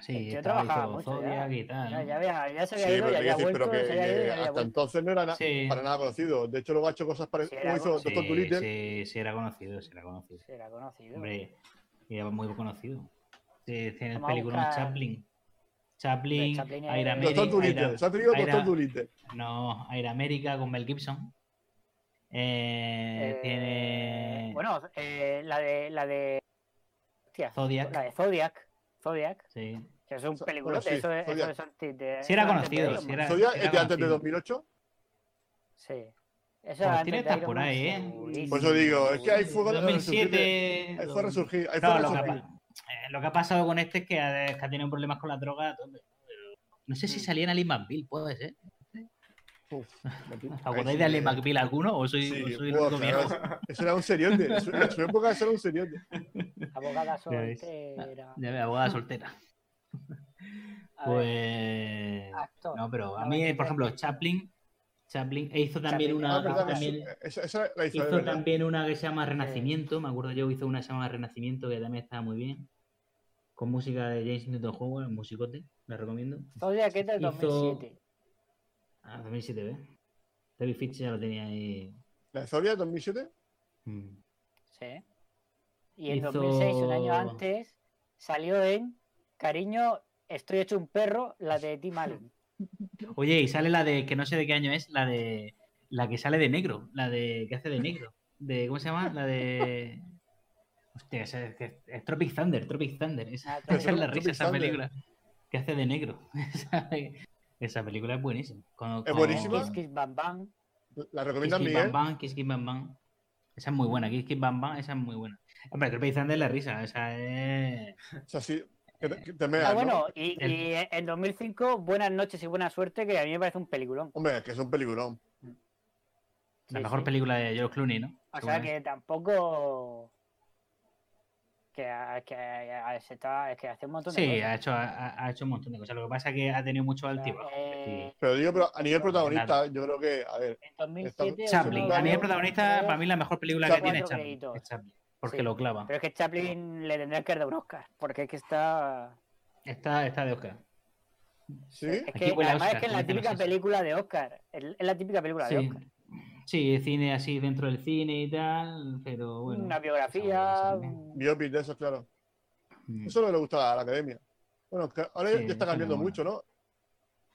Sí, estaba trabajaba hizo mucho Zodiac ya. y tal. Ya, ya, había- ya se sí, había ido, pero, ya había decir, vuelto, pero que, se había ido, que hasta vuelto. entonces no era na- Sí. para nada conocido. De hecho, luego ha hecho cosas Sí, parecidas, era como hizo Sí, Doctor Dolittle. sí, sí, era conocido, sí, era conocido. Sí, era conocido. Hombre, y era muy conocido. Sí, tiene el Vamos a película buscar- Chaplin. Chaplin, Chaplin Air America. Doctor Dolittle, se ha tenido Doctor Dolittle. No, Air America con Mel Gibson. Eh, Eh, tiene Bueno, eh, la de. La de. Hostia, Zodiac. La de Zodiac. Zodiac. Sí. Que es un So- película. bueno, sí, eso es, eso es antes de- Sí era eso antes de conocido, Man. era- Zodiac era es de antes de conocido. 2008. Sí. Eso Pues tiene Iron por ahí, ¿eh? Por eso digo, es que hay fuego de 2007. Ahí fue a resurgir. Ahí fue Claro, a lo, que ha, resurgir. eh, lo que ha pasado con este es que ha, que ha tenido problemas con la droga. pero No sé si Mm. salía en Ali McBeal, puede ser. Uf, ¿Os acordáis de Ali McBeal alguno? ¿O soy, Sí, o soy el buah, único claro, viejo? Eso era un seriote. En su época eso era un seriote. Abogada soltera. Ya abogada soltera. Pues. actor. No, pero a mí, es que- por ejemplo, Chaplin. Chaplin e hizo también Chaplin, una. Ah, verdad, que también- eso- esa, esa la hizo, también una que se llama Renacimiento, me acuerdo yo, hizo una que se llama Renacimiento que también estaba muy bien. Con música de James Newton Howard, musicote, la recomiendo. Zodiac es del hizo- 2007. Ah, 2007, ¿ves? David Fitch ya lo tenía ahí. ¿La de Zodiac 2007? Mm. Sí. Y en Hizo- 2006, un año antes, salió en Cariño, estoy hecho un perro, la de Tim Allen. Oye, y sale la de, que no sé de qué año es, la de. La que sale de negro, la de. que hace de negro. De, ¿Cómo se llama? La de. Hostia, esa es, es Tropic Thunder, Tropic Thunder. Esa, Ah, esa es la Tropic risa, esa Thunder. película. Que hace de negro. Esa, película es buenísima. Es buenísima. Kiss Kiss Bam Bam. ¿La Kiss recomiendas, Kiss Miguel? Bam Bam, Kiss Kiss Bam Bam. Esa es muy buena, Kiss Kiss Bam Bam, esa es muy buena. Hombre, Tropic Thunder es la risa, esa es. O sea, sí. Que te, que te meas, Ah, ¿no? bueno, y, en 2005, Buenas noches y buena suerte, que a mí me parece un peliculón. Hombre, que es un peliculón. La Sí, mejor sí. película de George Clooney, ¿no? O sea es. que tampoco. Que, que se está, es que hace un montón de Sí, cosas. ha hecho, ha, ha hecho un montón de cosas. Lo que pasa es que ha tenido mucho altibajos. Eh, Pero digo, pero a nivel protagonista, yo creo que, a ver, En 2007. Chaplin, a nivel protagonista, tres, para mí la mejor película que tiene es Chaplin. es Chaplin, porque Sí. lo clava. Pero es que Chaplin le tendría que dar un Oscar, porque es que está. Está, está de Oscar. ¿sí? Es que además es Oscar, que es la típica película de Oscar. Es es la típica película de Sí. Oscar. Sí, cine así dentro del cine y tal, pero bueno. Una biografía. Biopic de eso, claro. Mm. Eso es lo que le gusta a la academia. Bueno, ahora Sí, ya está cambiando mucho, ¿no?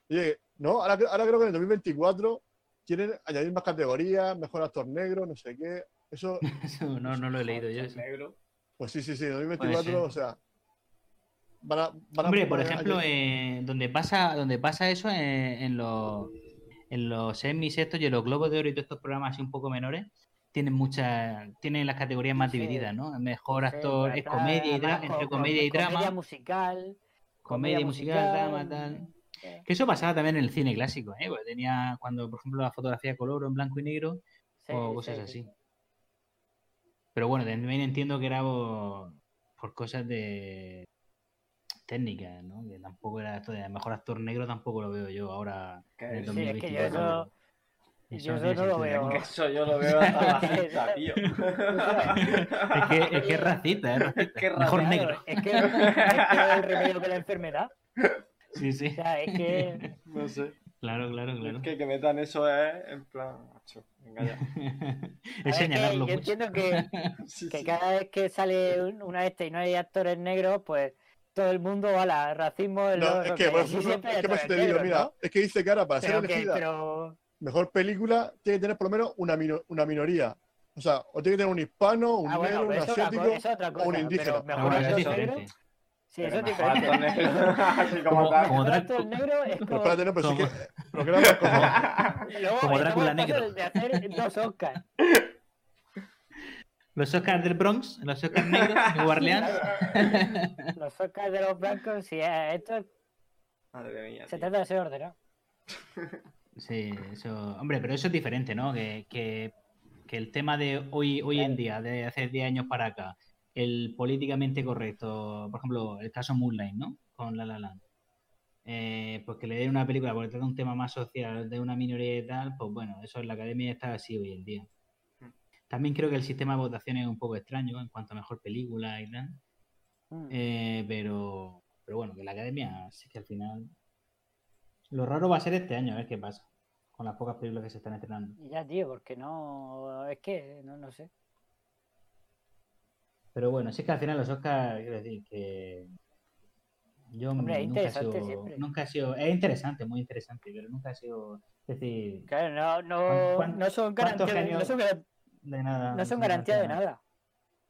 Oye, no, ahora, ahora creo que en el 2024 quieren añadir más categorías, mejor actor negro, no sé qué. Eso, Eso no, no lo he leído yo. Negro. pues sí, sí, sí, en el ser. 2024, o sea. Van a, van a Hombre, por ejemplo, eh, donde pasa, donde pasa eso en, en los en los Emmys estos y en los Globos de Oro y todos estos programas así un poco menores, tienen muchas, tienen las categorías más Sí. divididas, ¿no? Mejor Sí, actor, pero es comedia y drama, entre comedia y Comedia drama, musical. comedia musical, drama, tal. Sí. Que eso pasaba también en el cine clásico, ¿eh? Porque tenía cuando, por ejemplo, la fotografía a color o en blanco y negro o cosas sí. así. Pero bueno, también entiendo que era por cosas de técnicas, ¿no? Que tampoco era esto de mejor actor negro, tampoco lo veo yo ahora en el Sí, es que yo 2024. eso- Eso yo no eso tiene no lo veo. eso yo lo veo hasta racista, tío. es, que, es que es racista, es racista. Qué Mejor racista. negro. Es que, es que el remedio que la enfermedad. Sí, sí. O sea, es que. No sé. Claro, claro, claro. Es que que metan eso es en plan. macho, venga ya. es es que señalarlo yo mucho. entiendo que, Sí, que sí. cada vez que sale un- una este y no hay actores negros, pues todo el mundo va la racismo. el No, otro, es que, por ejemplo, siempre hay es que por eso actores te digo, negros, mira, ¿no? es que dice que ahora para ser que- elegida pero mejor película tiene que tener por lo menos una, mino- una minoría. O sea, o tiene que tener un hispano, un Ah, bueno, negro, un asiático. cosa. un indígena. Pero mejor eso negro. Sí, es diferente. Así como tal. como negro es como. espérate, no, pero sí que. Como Drácula negro. De hacer dos Oscars. Los Oscars del Bronx, los Oscars negros, de Nueva Orleans. Los Oscars de los blancos, sí, eh, esto Madre mía. se tío. trata de ser ordenado. Sí, eso. Hombre, pero eso es diferente, ¿no? Que, que, que el tema de hoy, hoy en día, de hace 10 años para acá, el políticamente correcto, por ejemplo, el caso Moonlight, ¿no? Con La La Land. Eh, pues que le den una película porque trata un tema más social de una minoría y tal, pues bueno, eso en la academia está así hoy en día. También creo que el sistema de votación es un poco extraño en cuanto a mejor película y tal. Mm. Eh, pero, pero bueno, que la academia sí que al final. Lo raro va a ser este año, a ver qué pasa. Con las pocas películas que se están estrenando. Y Ya, tío, porque no. Es que, no, no sé. Pero bueno, sí que al final los Oscars, quiero decir que. Yo Hombre, nunca he sido. siempre. Nunca he sido. Es interesante, muy interesante, pero nunca he sido. Es decir, Claro, no, no, ¿Cuán- cuán- no son cuántos garantía, de- no genios son, gar- de nada. no son garantía de nada.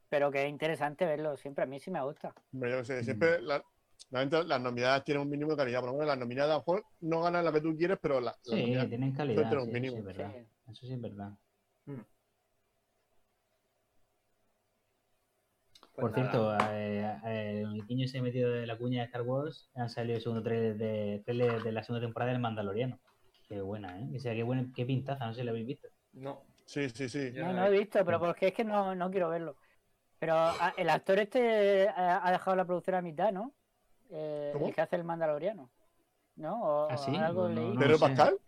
Pero que es interesante verlo siempre. A mí sí me gusta. Yo Mm. siempre la- las nominadas tienen un mínimo de calidad. Por lo menos las nominadas a lo mejor no ganan la que tú quieres, pero la, las Sí, nominadas tienen calidad. un sí, mínimo. sí, es verdad. Sí. Eso sí es verdad. Pues Por nada. cierto, eh, eh, el niño se ha metido de la cuña de Star Wars. Han salido el segundo trailer de, trailer de la segunda temporada del Mandaloriano. Qué buena, ¿eh? O sea, qué, buena, qué pintaza, no sé si la habéis visto. No. Sí, sí, sí. No, no no he- visto, pero porque es que no, no quiero verlo. Pero ah, el actor este eh, ha dejado la producción a mitad, ¿no? Eh, ¿Cómo? el que hace el Mandaloriano. ¿No? O, ¿Ah, sí? algo No, leí. no ¿Pedro. Pascal?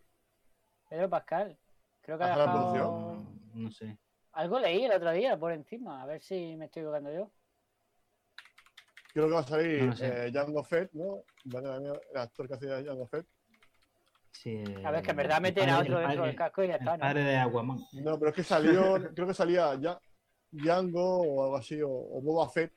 Pedro Pascal. Creo que ha ¿Hace la dejado... producción? No, no sé. Algo leí el otro día por encima. A ver si me estoy equivocando yo. Creo que va a salir No sé. eh, Jango Fett, ¿no? El actor que hacía Jango Fett. Sí, A ver, que en verdad meten a otro dentro del casco y ya El está, ¿no? padre de Aquaman. No, pero es que salió, creo que salía ya Django o algo así, o, o Boba Fett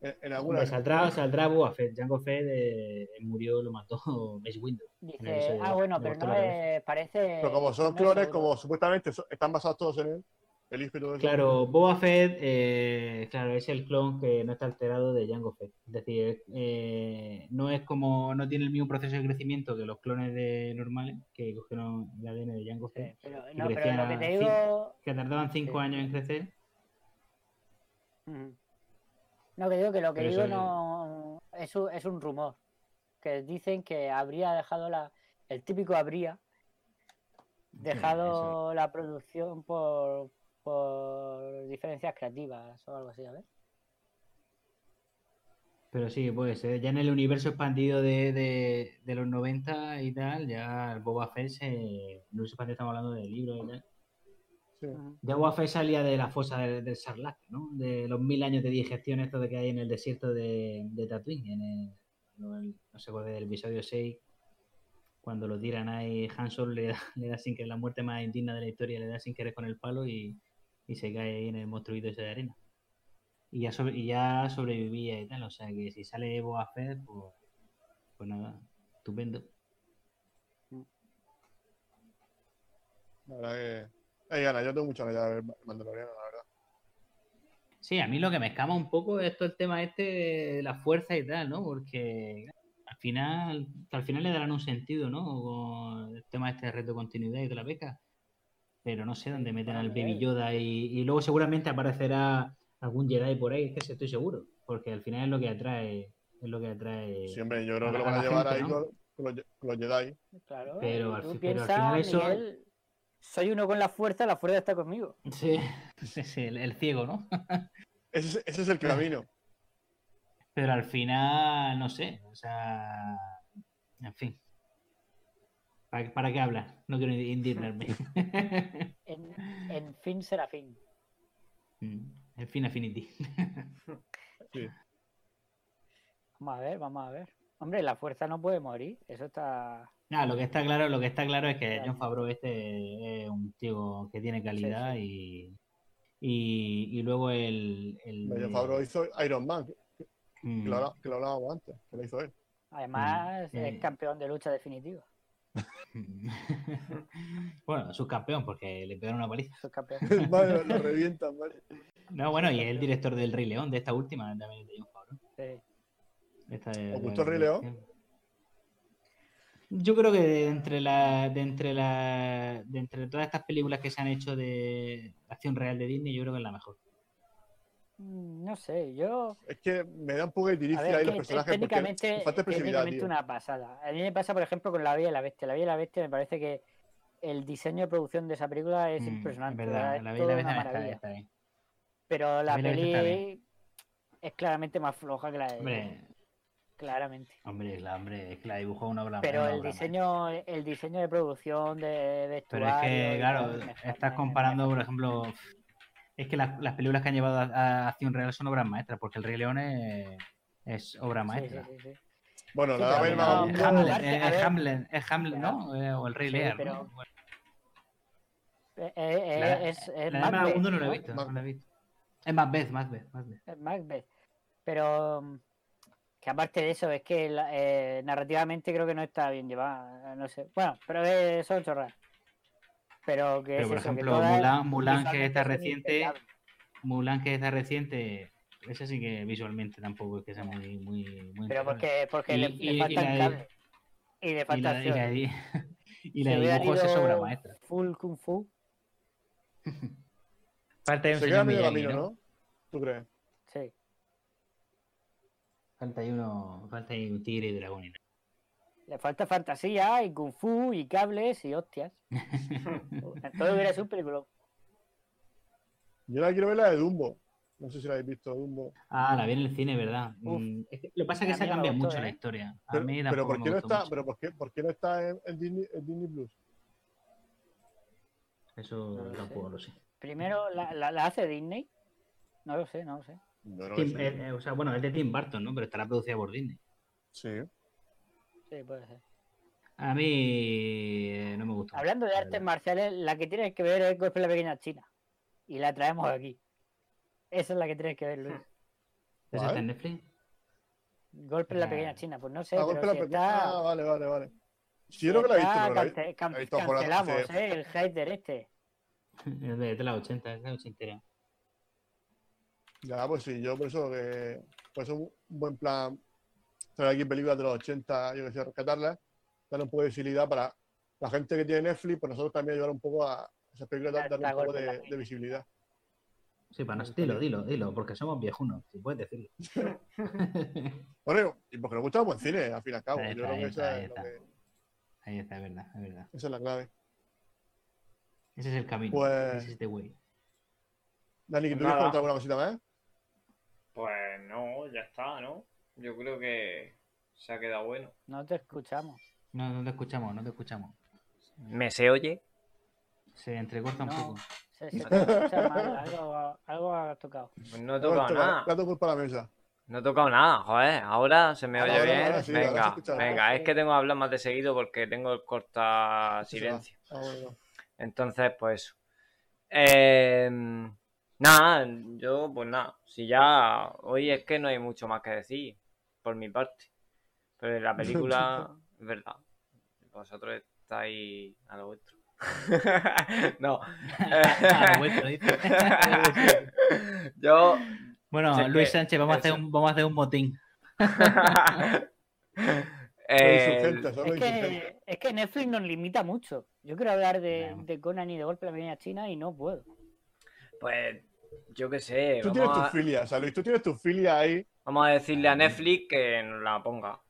en, en alguna. Saldrá, saldrá Boba Fett. Jango Fett eh, murió, lo mató Mace Windu. Dice, ah, bueno, pero no es, parece... Pero como son no es clones, como supuestamente están basados todos en él, el. Claro, Boba Fett, eh, claro, es el clon que no está alterado de Jango Fett. Es decir, eh, no es como, no tiene el mismo proceso de crecimiento que los clones de normales que cogieron el ADN de Jango Sí, Fett, pero, que no, pero crecían lo que te que tardaban cinco Sí. años en crecer. No, que digo que lo que Pero digo no es un, es un rumor. Que dicen que habría dejado la. El típico habría dejado la producción por, por diferencias creativas o algo así, a ver. Pero sí, puede ser. Ya en el universo expandido de, de, de los 90 y tal, ya el Boba Fett, se, el universo expandido estamos hablando de libros y tal. Sí. Ujú. Ya Boba Fett salía de la fosa del, del Sarlacc, ¿no? De los mil años de digestión esto de que hay en el desierto de, de Tatooine, en el, no, el- no sé cuál del episodio 6, cuando lo tiran ahí, Han Solo le da, le da sin querer la muerte más indigna de la historia, le da sin querer con el palo y, y se cae ahí en el monstruito ese de arena. Y ya, sobre- y ya sobrevivía y tal, o sea que si sale Boba Fett, pues, pues nada, estupendo. La verdad que. Hay ganas, yo tengo muchas ganas de ver Mandaloriano, la verdad. Sí, a mí lo que me escama un poco es todo el tema este de la fuerza y tal, ¿no? Porque al final, al final le darán un sentido, ¿no? Con el tema este de reto de continuidad y de la beca. Pero no sé dónde meten al Baby Yoda y, y luego seguramente aparecerá algún Jedi por ahí, es que estoy seguro. Porque al final es lo que atrae, es lo que atrae. Siempre, yo creo a que lo van a llevar gente, ahí ¿no? con, los, con los Jedi. Claro. Pero al pero al final eso- Miguel, soy uno con la fuerza, la fuerza está conmigo. Sí, sí, sí, el, el ciego, ¿no? Ese, es- ese es el camino. Pero al final, no sé, o sea, en fin. ¿Para, para qué hablar? No quiero indignarme. En, en fin será fin. Mm, en fin, Affinity. Sí. Vamos a ver, vamos a ver. Hombre, la fuerza no puede morir. Eso está. Nada, lo que está claro, lo que está claro es que. John Favreau este es un tío que tiene calidad y, y y luego el, el Medio Favreau hizo Iron Man, que, Mm, lo, que lo hablábamos antes, que lo hizo él. Además, Mm, es eh. campeón de lucha definitiva. bueno, subcampeón porque le pegaron una paliza. Eso es campeón. Vale, lo, revientan, ¿vale? No, bueno, y es el director del Rey León, de esta última, también es de John Favreau. Sí. Esta ¿Os gustó el Rey León? Yo creo que de entre la, de entre la, de entre todas estas películas que se han hecho de acción real de Disney, yo creo que es la mejor. Mm, No sé, yo. Es que me da un poco de A tiricia ver, ahí los personajes porque técnicamente, me falta técnicamente una pasada. A mí me pasa, por ejemplo, con La Bella y la Bestia. La Bella y la Bestia me parece que el diseño de producción de esa película es Mm, impresionante. La Bella y la Bestia está, está bien. Pero la peli es claramente más floja que la de. Hombre, Claramente. hombre, la, hombre, es que la dibujó una obra Pero una el obra diseño, el diseño de producción, de Pero vestuario. es que, claro, estás comparando, por ejemplo, es que las, las películas que han llevado a, a acción real son obras maestras, porque El Rey León es, es obra maestra. sí, sí, sí. Bueno, Sí, la y el no, Eh. Hamlet, Hamlet, aparte, eh, Hamlet, es Hamlet, ¿no? Eh, O El Rey Sí, Lear, pero- ¿no? Bueno, Eh, eh, la- es, es la Macbeth, no lo he ¿no? visto, no lo he visto. Es Macbeth, Macbeth, Macbeth. Es Macbeth. Pero que aparte de eso, es que eh, narrativamente creo que no está bien llevada. No sé. Bueno, pero es, son chorras. Pero que Pero es por eso, que ejemplo, todas Mulan, Mulan que está reciente. Mulan que está reciente, esa sí que visualmente tampoco es que sea muy, muy, muy Pero porque, porque Y- le, y- le y faltan la de- cables. Y le y falta la, y la, acción. y la de dibujos es obra maestra. Full Kung Fu. Falta ahí un Se queda medio camino, ¿no? ¿no? ¿Tú crees? Sí. Falta ahí uno, falta ahí un tigre y dragón. y nada. Le falta fantasía y Kung Fu y cables y hostias. Todo hubiera sido un película. Yo la quiero ver la de Dumbo. No sé si la habéis visto, Dumbo. Ah, la vi en el cine, ¿verdad? Uf. Mm, es que lo que pasa es que se cambia gustó, mucho la ¿eh? historia. A Pero, mí pero ¿por qué no está, mucho. pero ¿por qué, por qué no está en, en Disney, en Disney Plus? Eso No lo sé. tampoco lo sé. Primero, ¿la, la, la hace Disney? No lo sé, no lo sé. No, no, Tim- sí. eh, eh, o sea, bueno, es de Tim Burton, ¿no? Pero estará producida por Disney. Sí. Sí, puede ser. A mí eh, no me gusta. Hablando de artes marciales, la que tienes que ver es Golpe en la Pequeña China. Y la traemos aquí. Esa es la que tienes que ver, Luis. ¿Esa está en Netflix? Golpe en la. Pequeña China. Pues no sé, Ah, pero la está... ah, vale, vale, vale. Sí, yo creo que la he visto, pero la he- cance- can- la he visto cancelamos, hace- ¿eh? El hater este. Es de, de la 80, es de la 80. Ya, pues sí, yo por eso que por eso un buen plan traer aquí películas de los 80, yo que sé, rescatarlas, dar un poco de visibilidad para la gente que tiene Netflix, pues nosotros también ayudar un poco a esas películas, está, un poco golpe de, visibilidad. Sí, para no, dilo, dilo, dilo, porque somos viejunos, si puedes decirlo. Bueno, y porque nos gusta el buen cine, al fin y al cabo. Ahí Yo está, creo que ahí está, esa ahí es, lo que- Ahí está, es verdad, es verdad. esa es la clave. Ese es el camino. Pues- Ese es the way. Dani, ¿tú Nada. quieres comentar alguna cosita más? Pues no, ya está, ¿no? Yo creo que se ha quedado bueno. No te escuchamos. No, no te escuchamos, no te escuchamos. ¿Me se oye? Se entrecorta un No. poco. Se, se te escucha mal. Algo, algo has tocado. Pues no he tocado nada. Culpa la mesa. No he tocado nada, joder. Ahora se me Ahora, oye ahora, bien. ahora sí, venga, venga. Es que tengo que hablar más de seguido porque tengo el corta silencio. Ah, bueno. Entonces, pues eso. Eh, nada, yo pues nada. Si ya hoy es que no hay mucho más que decir por mi parte. Pero en la película, es verdad. Vosotros estáis a lo vuestro. no. A lo vuestro, dice. yo. Bueno, Luis que Sánchez, vamos a, hacer un, vamos a hacer un motín. Eh, insurgentes, Es insurgentes. que, es que Netflix nos limita mucho. Yo quiero hablar de, de Conan y de Golpe la Pequeña China y no puedo. pues yo qué sé. Tú tienes Vamos tus a, filias, o sea, Luis, tú tienes tus filias ahí. vamos a decirle a Netflix que nos la ponga.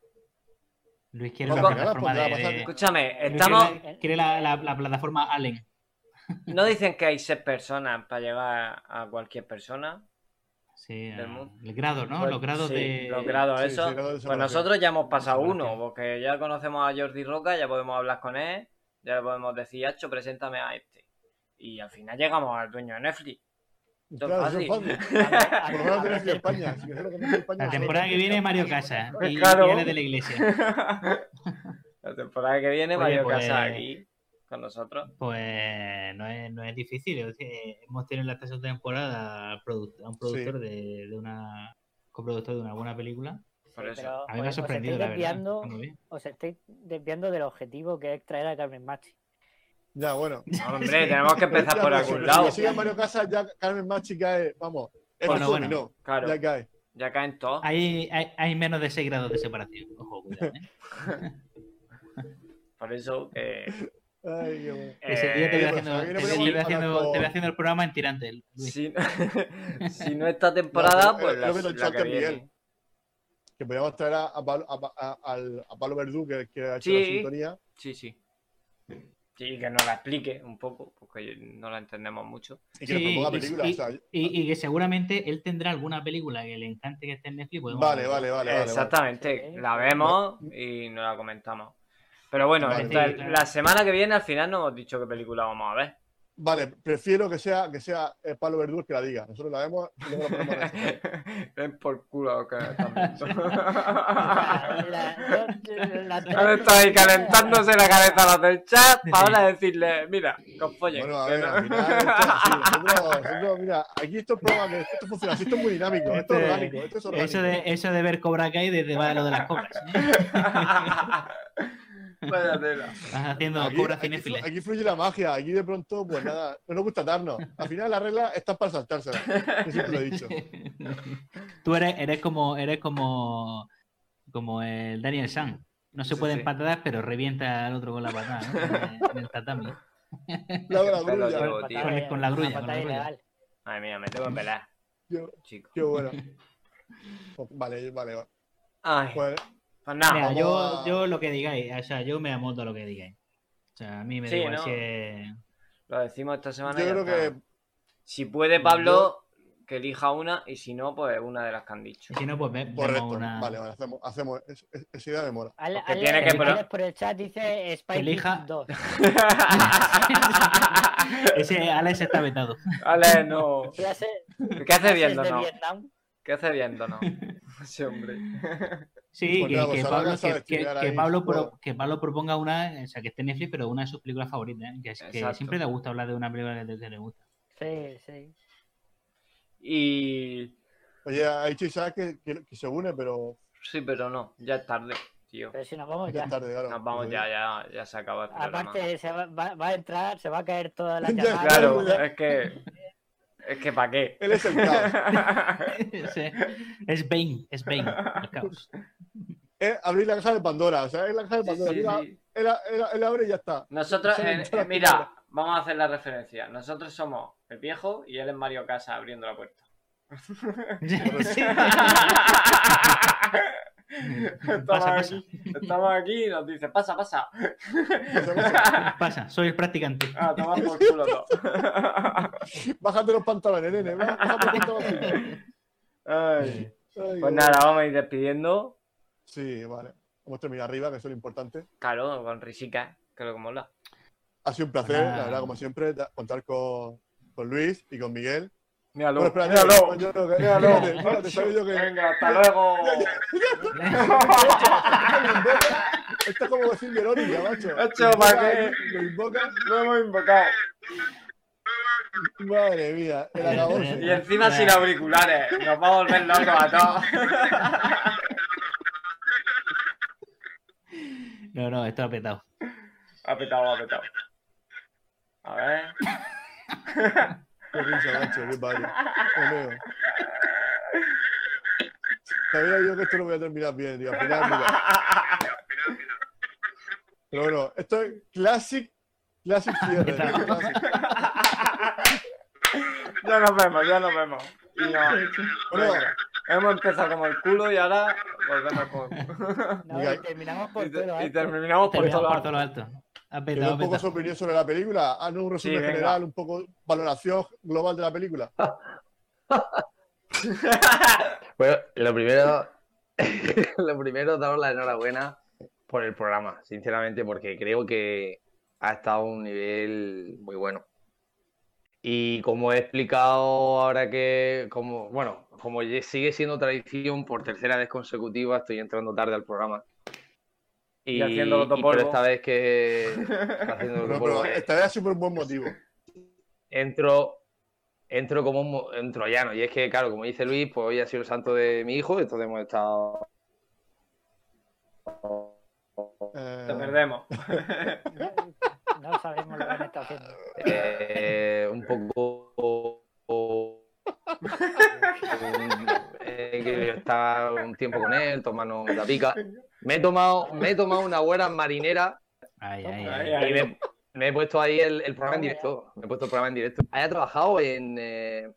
Luis quiere la plataforma de, de- Escúchame, estamos. quiere, quiere la, la- la plataforma Allen. ¿No dicen que hay seis personas para llegar a cualquier persona? Sí, a- el grado, ¿no? Pues, los grados sí, de. Los grados, Sí, eso. sí, grado de pues nosotros ya hemos pasado uno, porque ya conocemos a Jordi Roca, ya podemos hablar con él, ya le podemos decir, Hacho, preséntame a este. Y al final llegamos al dueño de Netflix. Claro. Por lo menos que España. Si que España, La temporada que viene Mario Casas y, Claro. y de la iglesia. La temporada que viene, Oye, Mario pues- Casas aquí con nosotros. Pues no es, no es difícil. es que hemos tenido en la tercera temporada a un productor de, de una coproductor de una buena película. Por eso. pero A mí me ha os sorprendido, la verdad. Os estáis desviando del objetivo que es traer a Carmen Machi. Ya, bueno. Hombre, tenemos que empezar Ya, por algún si- lado. Si sigue Mario Casas, ya Carmen Machi cae. Vamos. Es Bueno, bueno. dominó. Claro, Ya cae. ya caen todos. Hay, hay, hay menos de 6 grados de separación. Ojo, cuidado, ¿eh? Por eso que. Ay, qué bueno. Ese día te voy eh, haciendo, no te voy- te voy el programa en tirante. Luis. si, si no esta temporada, No, pues es la, la que echaste, viene. Miguel. Que podíamos traer a, a, Pablo- a, a- al- a Pablo Verdú, que, que ha hecho Sí. la sintonía. Sí, sí. Sí, que nos la explique un poco, porque no la entendemos mucho. Y que nos Sí, proponga y- películas. y- o sea, Y, y que seguramente él tendrá alguna película que le encante que esté en Netflix. vale, vale, vale, vale. Exactamente, la vemos y nos la comentamos. Pero bueno, Vale. entonces, Sí, claro. la semana que viene al final no hemos dicho qué película vamos a ver. Vale, prefiero que sea, que sea eh, Pablo Verdú el que la diga. Nosotros la vemos y luego la ponemos en por culo que la- Han estado ahí calentándose la cabeza los del chat para ahora decirle, mira, os follen. Bueno, a ver, no- al final, esto es así. Nosotros, nosotros, mira, aquí esto que esto funciona esto es muy dinámico, esto es Este- orgánico, esto es orgánico. Eso de, eso de ver Cobra Kai desde va lo de las cobras. ¿eh? Vaya tela. Estás haciendo Aquí, aquí flu- aquí fluye la magia, aquí de pronto, pues nada, no nos gusta darnos. Al final las reglas están para saltárselas. Yo siempre lo he dicho. Tú eres, eres como eres como como el Daniel San. No se Sí, pueden sí. patadas, pero revienta al otro con la patada, ¿no? En- el tatami. La la grulla. tío. Con el- con la grulla, con patada la grulla. Madre mía, me tengo que pelar, Yo- chico. Qué bueno. Vale, vale, vale. Ay, Pues pues nada. Mira, vamos yo, yo lo que digáis, o sea, yo me amonto a lo que digáis. O sea, a mí me da Sí, igual ¿no? si es- Lo decimos esta semana. yo creo está. que Si puede Pablo, que elija una, y si no, pues una de las que han dicho. y Si no, pues vemos correcto. una. Vale, vale, hacemos, hacemos es- es- esa idea me mola. Ale- Porque Ale- tiene que Ale pro- por el chat dice Spy elija- Kids 2. Ese Alex está vetado. Ale, no. ¿Qué hace de viéndonos? Vietnam. ¿Qué hace viéndonos? Ese hombre. Sí, Pues que, nada, que Pablo, que, Pablo su pro- juego. que Pablo proponga una, o sea, que esté en Netflix, pero una de sus películas favoritas, ¿eh? que, siempre le gusta hablar de una película que, que le gusta. Sí, sí. Oye, Y. Pues ha dicho Isaac que, que- que se une, pero Sí, pero no, ya es tarde, tío. Pero si nos vamos ya ya. es tarde, claro. Nos vamos ya, ya, ya se acaba el programa. Aparte, se va, va- va a entrar, se va a caer toda la Ya, llamada. Claro, es que. Es que ¿para qué? Él es el caos. Es Bane, es Bane, el caos. Es abrir la caja de Pandora. O sea, es la caja de Pandora. sí, Mira, sí. Él, él- él abre y ya está. Nosotros, eh, eh, mira, vamos a hacer la referencia. Nosotros somos el viejo y él es Mario Casa abriendo la puerta. Estamos, Pasa, pasa. Aquí, estamos aquí y nos dice, pasa, pasa. Pasa, soy el practicante. ah, toma por culo todo. Bájate los pantalones, nene. bá- Bájate los pantalones. Ay. Ay, Pues nada, vamos a ir despidiendo. Sí, vale. Hemos terminado arriba, que eso es lo importante. Claro, con risica, que es lo que mola. Ha sido un placer, la verdad, como siempre, contar con, con Luis y con Miguel. Míralo, Bueno, espérate, míralo. Míralo. yo que- Venga, hasta luego. Esto es como decir Verónica, macho. Macho, Lo ¿para qué? Lo invoca. Lo hemos invocado. Madre mía, el acabose. Y encima sin auriculares. Nos va a volver locos a todos. No, no, esto ha petado. Ha petado, ha petado. A ver. Qué risa, macho, qué padre. Sabía yo que esto lo voy a terminar bien, tío. Al final, mira. Pero bueno, esto es classic, classic cierre. tío, classic. Ya nos vemos, ya nos vemos. Y no, Bueno, hemos empezado como el culo y ahora volvemos con. No, y terminamos por y, todo y alto. terminamos por Terminamos todo por todo lo alto. Ha petado, un poco su opinión sobre la película. Haznos un resumen Sí, general, un poco valoración global de la película. Bueno, lo primero, lo primero, daros la enhorabuena por el programa, sinceramente, porque creo que ha estado a un nivel muy bueno. Y como he explicado ahora que, como, bueno, como sigue siendo tradición, por tercera vez consecutiva estoy entrando tarde al programa. Y haciéndolo todo y- pero esta vez que pero esta vez ha sido por un buen motivo. entro, entro como un, mo- un troyano. Y es que, claro, como dice Luis, pues hoy ha sido el santo de mi hijo, entonces hemos estado. Eh, Te perdemos. No sabemos lo que han estado haciendo. eh, un poco. eh, que está un tiempo con él, tomarnos la pica. Me he tomado, me he tomado una buena marinera Ay, ay, Ay, ay. y me, me he puesto ahí el, el programa en directo. Me he puesto el programa en directo. Haya trabajado en, eh,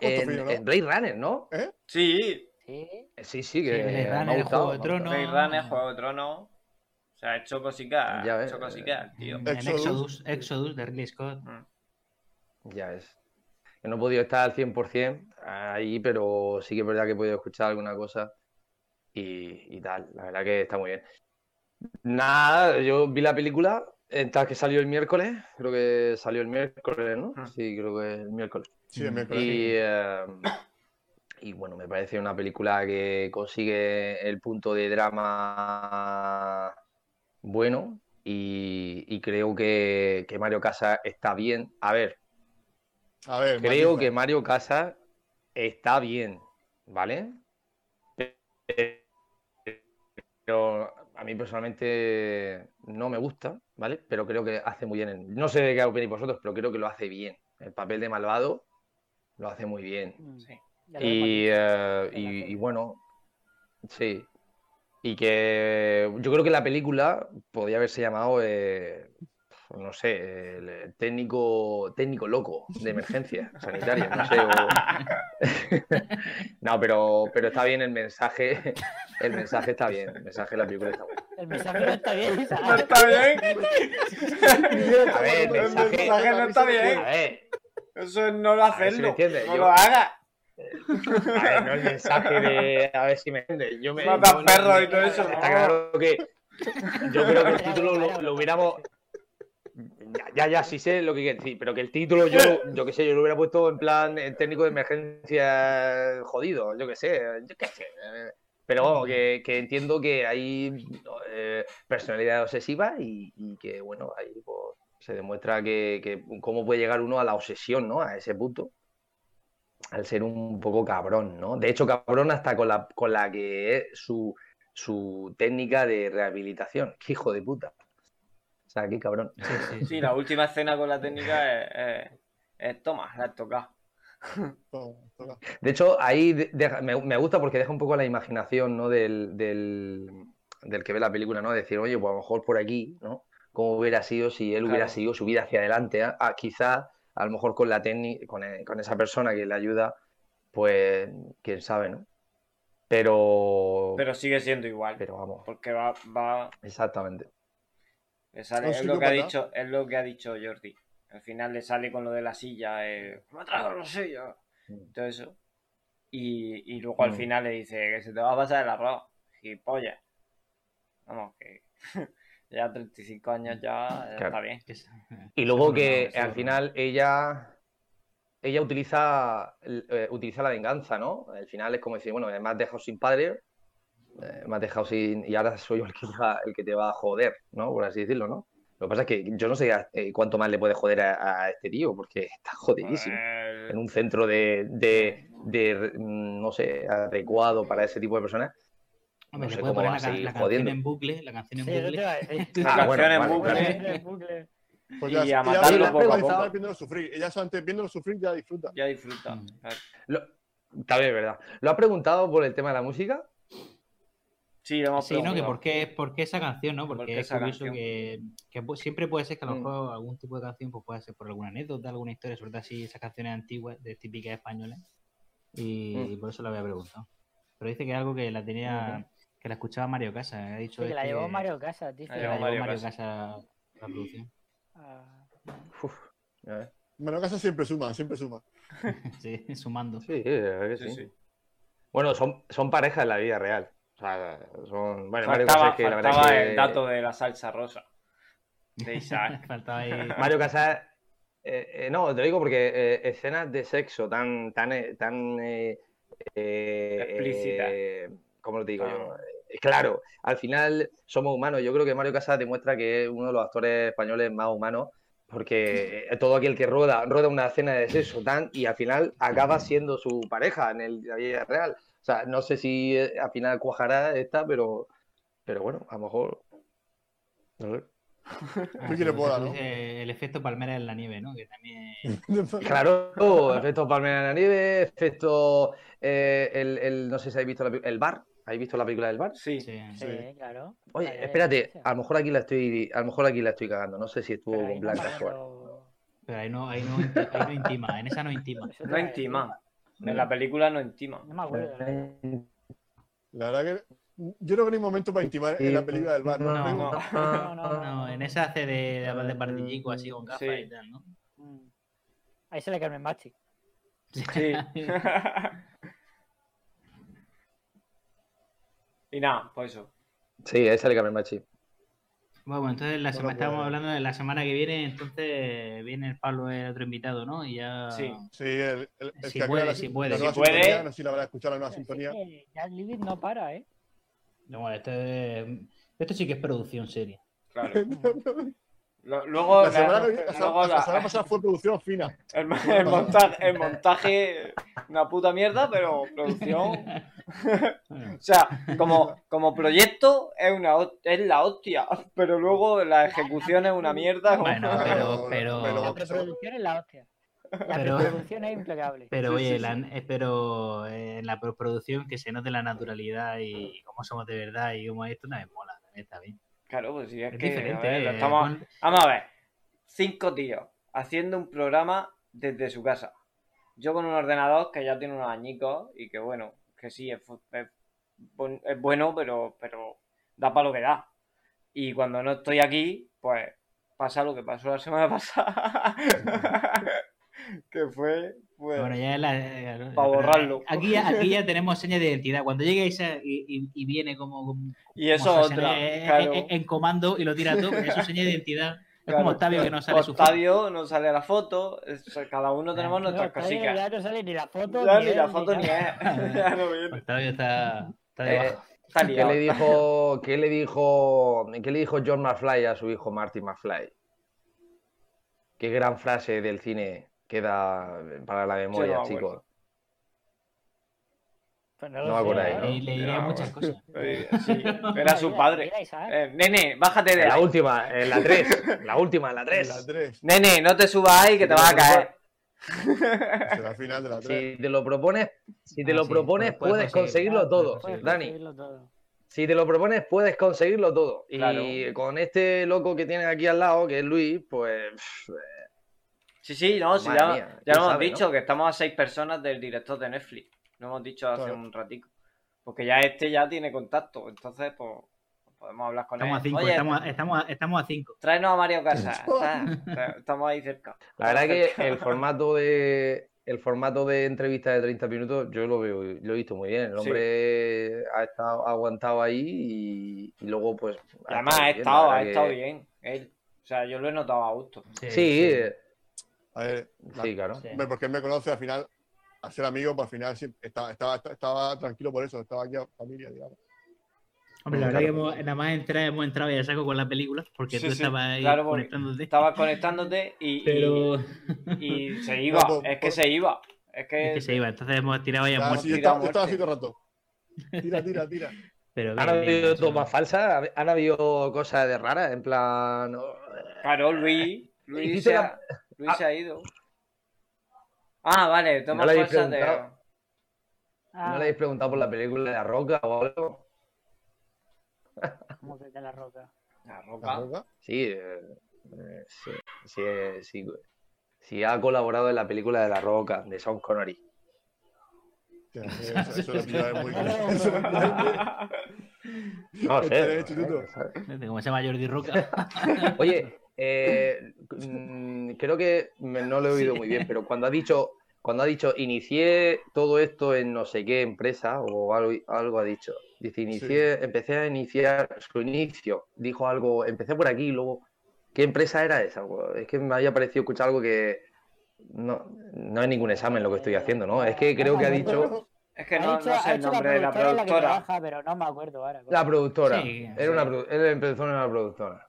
en, fino, ¿no? en Blade Runner, ¿no? Sí, Sí. Eh, Sí, sí, que Sí, Blade me ha Runner, gustado, Juego de. Tronos. Blade Runner, Juego de Tronos. O sea, ha hecho cositas, Ya ha ves. hecho cositas, tío. En Exodus. Exodus, Exodus de Ridley Scott. Ya es. Que no he podido estar al 100% ahí, pero sí que es verdad que he podido escuchar alguna cosa y, y tal. La verdad que está muy bien. Nada, yo vi la película, tal que salió el miércoles, creo que salió el miércoles, ¿no? Ah. Sí, creo que el miércoles. Sí, el miércoles. Y, eh, y bueno, me parece una película que consigue el punto de drama bueno y, y creo que, que Mario Casas está bien. A ver, A ver, creo que Mario Casas está bien, ¿vale? Pero a mí personalmente no me gusta, ¿vale? Pero creo que hace muy bien. el- No sé de qué opináis vosotros, pero creo que lo hace bien. El papel de malvado lo hace muy bien. Mm. Sí. Y, eh, en y- y bueno, sí. Y que yo creo que la película podría haberse llamado, eh, no sé, el técnico, técnico loco de emergencia sanitaria, no sé. o- no, pero, pero está bien el mensaje, el mensaje está bien, el mensaje de la película está bueno. El mensaje no está bien, ¿No está bien? A ver, el El mensaje, no está bien. a ver, Eso es no lo si hacerlo. entiendes, no yo- lo hagas. a ver, no el mensaje de, a ver si me entiendes. Yo me, Mata perros y todo eso, Está claro que yo creo que el título lo, lo hubiéramos. Ya, ya, sí sé lo que quiere decir, pero que el título yo, yo qué sé, yo lo hubiera puesto en plan eh, técnico de emergencia jodido, yo qué sé, yo qué sé. Pero vamos, que, entiendo que hay eh, personalidad obsesiva y, que, bueno, ahí pues, se demuestra que, que cómo puede llegar uno a la obsesión, ¿no? A ese punto. Al ser un poco cabrón, ¿no? De hecho, cabrón hasta con la, con la que es su, su técnica de rehabilitación. ¡Qué hijo de puta! Qué cabrón. Sí, sí, sí. Sí, la última escena con la técnica es, es, es toma, la has tocado. De hecho, ahí de- me, me gusta porque deja un poco la imaginación, ¿no? Del, del, del que ve la película, ¿no? Decir, oye, pues a lo mejor por aquí, ¿no? ¿Cómo hubiera sido si él hubiera seguido su vida hacia adelante? Ah, Ah, quizá, a lo mejor con la técnica, con, eh, con esa persona que le ayuda, pues, quién sabe, ¿no? Pero, Pero sigue siendo igual. pero vamos, Porque va, va, exactamente. Le sale- Un es lo que ha dicho, es lo que ha dicho Jordi. Al final le sale con lo de la silla, eh, me ha tragado la silla, Mm. todo eso. Y, y luego al Mm. final le dice que se te va a pasar el arroz, gilipollas. Vamos, que ya 35 años ya Claro. está bien. Y luego que al final ella ella utiliza eh, utiliza la venganza, ¿no? Al final es como decir, bueno, has dejado sin padre, eh, me has dejado sin y ahora soy yo el que, te va, el que te va a joder, ¿no? Por así decirlo, ¿no? Lo que pasa es que yo no sé eh, cuánto más le puede joder a, a este tío, porque está jodidísimo. Eh, En un centro de, de, de, mm, no sé, adecuado para ese tipo de personas. Hombre, No le sé puede cómo la, a seguir la canción jodiendo. en bucle, la canción en bucle. iba a decir. La Ah, bueno, canción en vale, bucle. vale. Bucle, bucle. Porque Y a ella matarlo poco a está poco. viéndolo sufrir. Ella solamente viéndolo sufrir ya disfruta. Ya disfruta. Mm. claro. Lo- también es verdad. ¿Lo has preguntado por el tema de la música? Sí, lo hemos Sí, ¿no? Que por qué, por qué esa canción, ¿no? ¿Por Porque es curioso que, siempre puede ser que a lo Mm. mejor algún tipo de canción pues puede ser por alguna anécdota, alguna historia, sobre todo así esas canciones antiguas, de típicas españolas. Y, Mm. por eso lo había preguntado. Pero dice que es algo que la tenía, que la escuchaba Mario Casa. Ha dicho Sí, que la este llevó Mario Casas, dice. La que llevó la llevó Mario Mario Casas. Casa a la producción. Ah, Uf, ya ves. Bueno, casa siempre suma, siempre suma. sí, sumando. Sí, la verdad que Sí, sí. sí. Bueno, son, son parejas en la vida real. O sea, son. Bueno, Mario Faltaba, Casas que la verdad faltaba que- el dato de la salsa rosa. De Isaac. Faltaba ahí. Mario Casas. eh, eh, no, te lo digo porque eh, escenas de sexo tan. tan, eh, tan eh, eh, Explícitas. eh, ¿Cómo lo digo Ah. yo? Eh, Claro, al final somos humanos. Yo creo que Mario Casas demuestra que es uno de los actores españoles más humanos. Porque todo aquel que rueda, rueda una escena de sexo tan y al final acaba siendo su pareja en el, la vida real. O sea, no sé si eh, al final cuajará esta, pero, pero bueno, a lo mejor. No sé. ¿no? dices El efecto palmera en la nieve, ¿no? Que también. Claro, efecto palmera en la nieve, efecto. eh, el, el- no sé si habéis visto la, el bar. ¿Habéis visto la película del bar? Sí. Sí. claro. Oye, Vale, espérate, a lo mejor aquí la estoy, a lo mejor aquí la estoy cagando. No sé si estuvo con no Blanca acuerdo. Pero ahí no, ahí no, ahí no intima, en esa no intima. No intima. En la película no intima. No me acuerdo. Eh, La verdad que Yo creo que no hay momento para intimar en la película del bar. ¿no? No, no. No, no, No, en esa hace de, de partillico así con gafas Sí. y tal, ¿no? Mm. Ahí se le Carmen Machi. Sí. y nada, pues eso. Sí, es el Carmen Machi. Bueno, entonces la semana, estamos pues- hablando de la semana que viene, entonces viene el Pablo, el otro invitado, ¿no? Y ya... Sí. Sí, el, el, el Si que puede, si puede. Si puede. sintonía, no sé si la habrá escuchado la nueva sintonía. que Jack Leavitt no para, ¿eh? No, bueno, esto, es- esto sí que es producción seria. Claro. Luego, La semana, la- que- la- luego la la- semana pasada fue producción fina. el, el montaje, el montaje, una puta mierda, pero producción. O sea, como, como proyecto es, una, es la hostia, pero luego la ejecución es una mierda. Bueno, pero, pero- pero, La preproducción es la hostia. La Pero- preproducción es impecable. pero Sí, oye, sí, la- eh, pero eh, en la producción que se note la naturalidad y cómo somos de verdad y cómo esto también mola, también está bien. Claro, pues sí, es, Es que. a diferente. ver, eh, estamos- Vamos a ver. Cinco tíos haciendo un programa desde su casa. Yo con un ordenador que ya tiene unos añicos y que bueno, que sí, es, bueno, pero, pero da para lo que da. Y cuando no estoy aquí, pues pasa lo que pasó la semana pasada. que fue, pues, Bueno, ya es la, eh, Pa' pero borrarlo. Aquí ya, aquí ya tenemos señas de identidad. Cuando llegue esa y, y- viene como, como- y eso como otra. Eh, claro. en, en comando y lo tira todo, eso es seña de identidad. Es Claro. como Octavio que no sale su foto. Octavio no sale la foto, es- cada uno tenemos Claro. nuestras Octavio cositas. Ya no sale ni la foto. Ya ni él, la foto ni ya no viene. Octavio está, está Eh, debajo. Está ¿Qué le dijo, qué le dijo, qué le dijo John McFly a su hijo Marty McFly? Qué gran frase del cine queda para la memoria, me acuerdo. chicos. Pues no No sé, acuerdo ahí, ¿eh? le diría No, muchas cosas. Eh, Sí, era su padre. Eh, nene, bájate de En la ahí. última, en la 3. La última, en la En 3. la 3. Nene, no te subas ahí que te vas a caer. Será final de la 3. Si te lo propones, si te Ah, lo sí, propones, puedes- conseguirlo. todo, Puedes Dani. conseguirlo todo. Si te lo propones, puedes conseguirlo todo. Y Claro. con este loco que tienes aquí al lado, que es Luis, pues Sí, sí, no, ya, mía, ya ¿quién lo hemos sabe, dicho, que estamos a seis personas del director de Netflix. Lo hemos dicho hace Claro. un ratico. Porque ya este ya tiene contacto, entonces pues podemos hablar con Estamos a él. cinco, Oye, estamos, a- estamos, a- estamos a cinco. tráenos a Mario Casas. Estamos ahí cerca. la verdad que el formato de el formato de entrevista de 30 minutos yo lo veo, lo he visto muy bien. El Sí. hombre ha estado ha aguantado ahí y, y luego pues Y además ha estado, ha estado bien. Él. O sea, yo lo he notado a gusto. Sí, A ver, la- sí, claro. Porque él me conoce al final, a ser amigo, pues al final sí, estaba, estaba, estaba tranquilo por eso, estaba aquí a familia, digamos. Hombre, la verdad que hemos, nada más entrar, hemos entrado ya saco con la película, porque Sí, tú sí, estabas ahí claro, conectándote. Estaba conectándote y, y- Pero y se iba. No, es que se iba. Es que, es que se iba, entonces hemos tirado ya muerto. sí, yo, estaba, yo estaba así todo el rato. Tira, tira, tira. Pero Han bien, bien, habido tomas falsas, han habido cosas de raras, en plan. Claro, Luis. Luis, se, la- ha, Luis Ah. se ha ido. Ah, vale, toma No le habéis de. preguntado. Ah, ¿No le habéis preguntado por la película de La Roca o algo? como que de la roca. La La roca. roca. Sí, eh, eh, sí, sí, eh, sí, sí ha colaborado en la película de La Roca, de Sean Connery. Eso, eso muy eso lo pillaba No sé. ¿sabes? Como se llama Jordi Roca. Oye, eh, mm, creo que me- no lo he oído muy bien, pero cuando ha dicho, cuando ha dicho inicié todo esto en no sé qué empresa o algo, algo ha dicho. Dice, inicié, empecé a iniciar su inicio. Dijo algo, empecé por aquí y luego. ¿Qué empresa era esa? Es que me había parecido escuchar algo que no, no es ningún examen lo que estoy haciendo, ¿no? Es que creo que ha dicho Es que Ha no, dicho- no sé ha el dicho nombre de la productora productora. trabaja, pero no me acuerdo ahora. la productora. Sí, Era una, sí. produ- él empezó en una productora.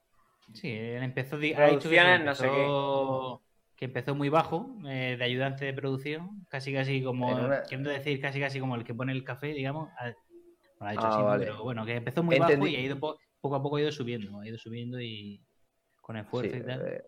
Sí, él empezó, ha dicho que, sí, no sé empezó, que empezó muy bajo, eh, de ayudante de producción, casi casi como, una- queriendo decir casi casi como el que pone el café, digamos. Ha- no lo ha dicho Ah, así, pero bueno, que empezó muy bajo y ha ido po- poco a poco ha ido subiendo, ha ido subiendo y con esfuerzo Sí, y tal. eh,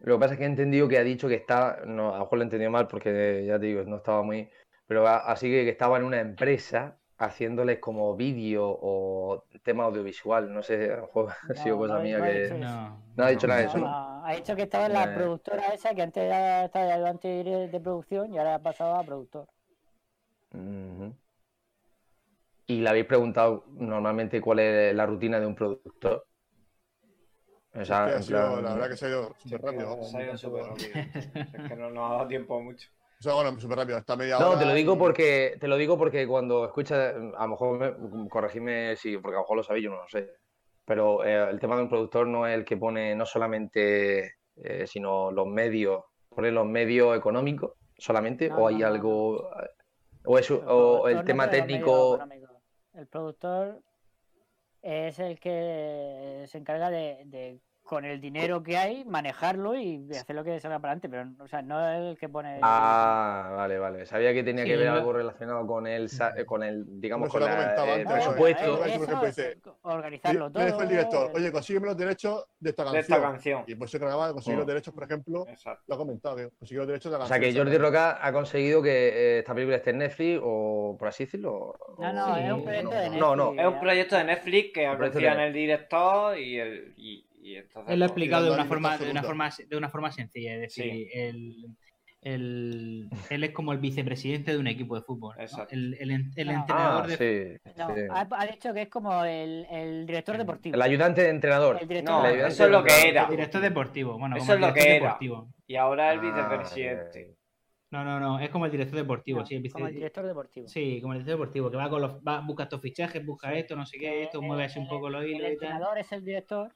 lo que pasa es que he entendido que ha dicho que está, no, a lo mejor lo he entendido mal porque ya te digo, no estaba muy, pero a- así que, que estaba en una empresa haciéndoles como vídeo o tema audiovisual, no sé, a lo mejor ha sido cosa no, mía no ha que dicho eso. No, no ha dicho nada de eso, ¿no? ha dicho que estaba en la Eh. productora esa, que antes era- estaba de ayudante de, de producción y ahora ha pasado a productor. Y le habéis preguntado normalmente cuál es la rutina de un productor. O sea, Que ha sido- plan- la verdad que se ha ido Sí, súper rápido. se ha ido súper rápido. Es que no nos ha dado tiempo mucho. Bueno, súper rápido, media hora. No, te lo digo y- porque te lo digo porque cuando escuchas, a lo mejor me- corregidme si, porque a lo mejor lo sabéis, yo no lo sé. Pero eh, el tema de un productor no es el que pone no solamente, eh, sino los medios, pone los medios económicos solamente, No, o hay no, no, algo, o, es, El o tema técnico. El productor es el que se encarga de, de, con el dinero que hay, manejarlo y hacer lo que salga para adelante, pero o sea, no es el que pone... Ah, vale, vale. Sabía que tenía Sí, que ver algo relacionado con el, sa- eh, con el, digamos, con la, comentaba el presupuesto. Eh, organizarlo Me todo. dijo el director, eh, oye, consígueme los derechos de esta De canción. esta canción. Y pues se grababa, conseguir los Mm. derechos, por ejemplo, Exacto. lo ha comentado, que consiguió los derechos de la O sea canción. que Jordi Roca ha conseguido que eh, esta película esté en Netflix o por así decirlo. o- No, no, Sí, es un proyecto de Netflix. No, no. Es un proyecto de Netflix que confía en de- el director y el. Y, y entonces, Él lo ha pues, explicado de una forma, de una forma, de una forma sencilla. Es decir, Sí. el, el- él es como el vicepresidente de un equipo de fútbol. El, el el Ah. entrenador Ah, de sí, No, sí. ha, ha dicho que es como el, el director deportivo. El ayudante de entrenador. El director No, La deportivo. ayudante eso es lo que era. director deportivo. Bueno, Eso como es lo el que era. deportivo. Y ahora el Ah, vicepresidente. No, no, no, es como el director deportivo, No, sí, el vice- como el director deportivo. Sí, como el director deportivo, que va con los, va, busca estos fichajes, busca Sí. esto, no sé qué, esto, Eh, mueve así un el- poco los El hilos y tal. entrenador es el director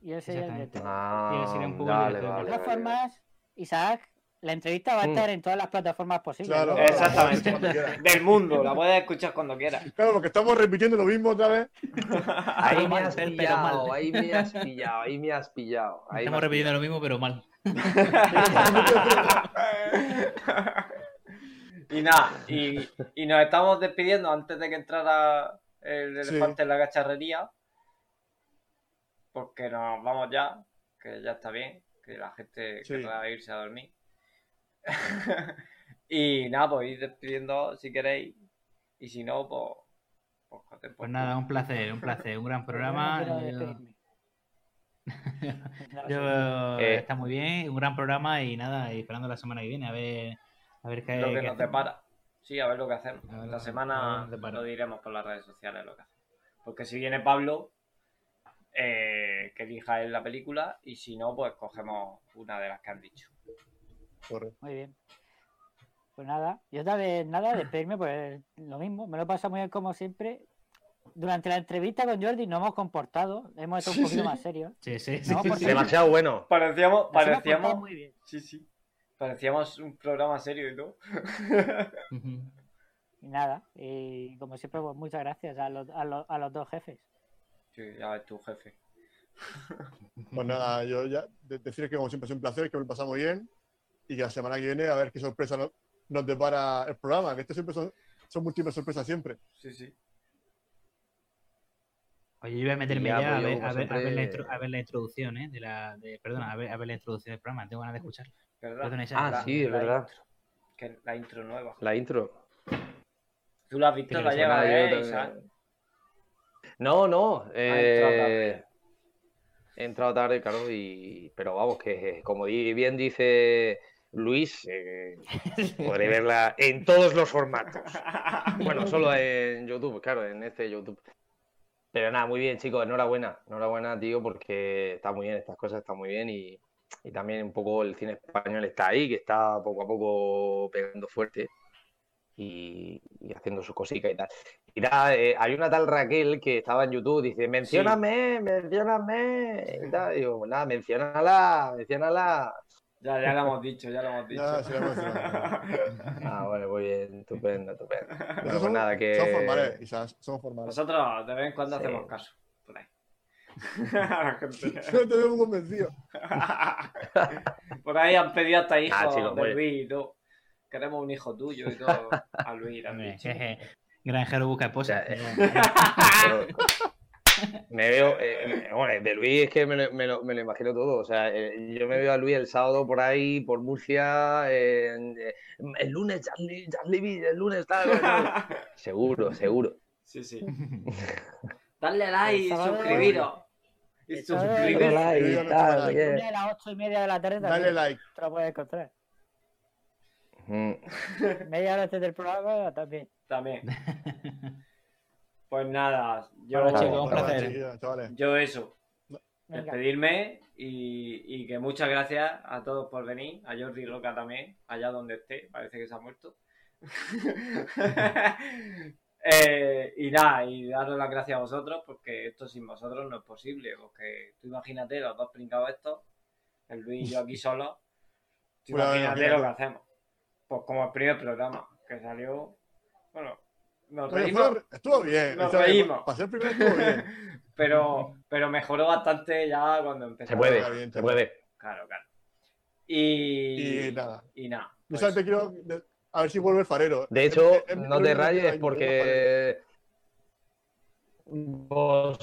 y él sería el director. Ah, Y él sería un poco el vale, director. vale, De todas vale, vale. formas, Isaac, la entrevista va a Mm. estar en todas las plataformas posibles. Claro, ¿no? Exactamente. Del mundo, la puedes escuchar cuando quieras. Claro, porque estamos repitiendo lo mismo otra vez. Ahí me has pillado, ahí me has pillado, ahí me has pillado. ahí Estamos repitiendo lo mismo, pero mal. y nada, y, y nos estamos despidiendo antes de que entrara el Sí. elefante en la cacharrería. Porque nos vamos ya, que ya está bien, que la gente Sí. querrá irse a dormir. y nada, pues ir despidiendo si queréis. Y si no, pues. Pues, Pues pues, nada, un placer, un placer, un gran programa. Yo Eh. está muy bien, un gran programa y nada, y esperando la semana que viene a ver, a ver qué lo que qué nos hacemos. depara. Sí, a ver lo que hacemos. Ver Esta semana lo diremos por las redes sociales lo que hacemos. Porque si viene Pablo, eh, que elija él la película, y si no, pues cogemos una de las que han dicho. Muy bien. Pues nada, yo otra vez nada, despedirme, pues lo mismo. Me lo he pasado muy bien como siempre. Durante la entrevista con Jordi nos hemos comportado, hemos estado un poquito más serios. Sí, sí, sí. No, sí, por sí. favor. Demasiado bueno. Parecíamos, parecíamos, muy bien. sí, sí, parecíamos un programa serio y todo. Y nada, y como siempre, pues muchas gracias a los, a los, a los dos jefes. Sí, ya tu jefe. Pues nada, yo ya de- decir que como siempre es un placer, que me lo pasamos bien y que la semana que viene a ver qué sorpresa nos, nos depara el programa, que esto siempre son, son múltiples sorpresas siempre. Sí, sí. Oye, yo voy a meterme Ya, ya, pues a, ver, a, ver, a, ver la siempre- intro- a ver la introducción, ¿eh? De la, de, perdona, a ver, a ver la introducción del programa. Tengo ganas de escucharla. Ah, La- sí, es verdad. intro, que la intro nueva. La intro. ¿Tú la has visto? La que lleva, Nada, yo ¿eh, también- Isaac? No, no. entrado eh, tarde. he entrado tarde, claro, y pero vamos, que como bien dice Luis, eh, podré verla en todos los formatos. Bueno, solo en YouTube, claro, en este YouTube. Pero nada, muy bien, chicos, enhorabuena, enhorabuena, tío, porque está muy bien, estas cosas están muy bien y, y también un poco el cine español está ahí, que está poco a poco pegando fuerte y, y haciendo su cosica y tal. Y nada, eh, hay una tal Raquel que estaba en YouTube, dice, mencióname, mencióname, y tal, digo, pues nada, menciónala, menciónala. Ya, ya lo hemos dicho, ya lo hemos dicho. Ya, sí, lo hemos dicho. Ah, bueno, muy bien, estupendo, estupendo. Bueno, Esos pues son, nada, son que... formales, Isaac, son formales. Nosotros de vez en cuando Sí. hacemos caso. Por ahí. No te veo muy convencido. Por ahí han pedido hasta hijos Ah, chicos, de Luis y todo. Queremos un hijo tuyo y todo. A Luis jeje, Granjero busca esposa. Eh. Me veo, eh, bueno, de Luis es que me lo, me lo- me lo imagino todo. O sea, eh, yo me veo a Luis el sábado por ahí, por Murcia, eh, el lunes, Charlie, Charlie el lunes tal, tal. Seguro, seguro. Sí, sí. Darle like y suscribiros. Y el sábado- Dale suscribiros. like, tal, a las ocho y media de la tarde Dale like. te lo puedes encontrar. Media hora antes del programa también. También. Pues nada, yo, Bueno, chicos, un placer. yo eso, Venga. despedirme y, y que muchas gracias a todos por venir, a Jordi Roca también, allá donde esté, parece que se ha muerto. Eh, y nada, y daros las gracias a vosotros porque esto sin vosotros no es posible, porque tú imagínate los dos pringados estos, el Luis y yo aquí solos, tú Bueno, imagínate imagínate. lo que hacemos. Pues como el primer programa que salió, bueno, nos Oye, reímos, fue- estuvo bien. Nos o sea, reímos. Para ser el primero estuvo bien. pero, pero mejoró bastante ya cuando empezó. Se puede, se puede. Claro, claro. Y, Y nada. Y nada. Yo pues, solamente quiero de- a ver si vuelve el farero. De hecho, Es- es- es no te rayes porque vos...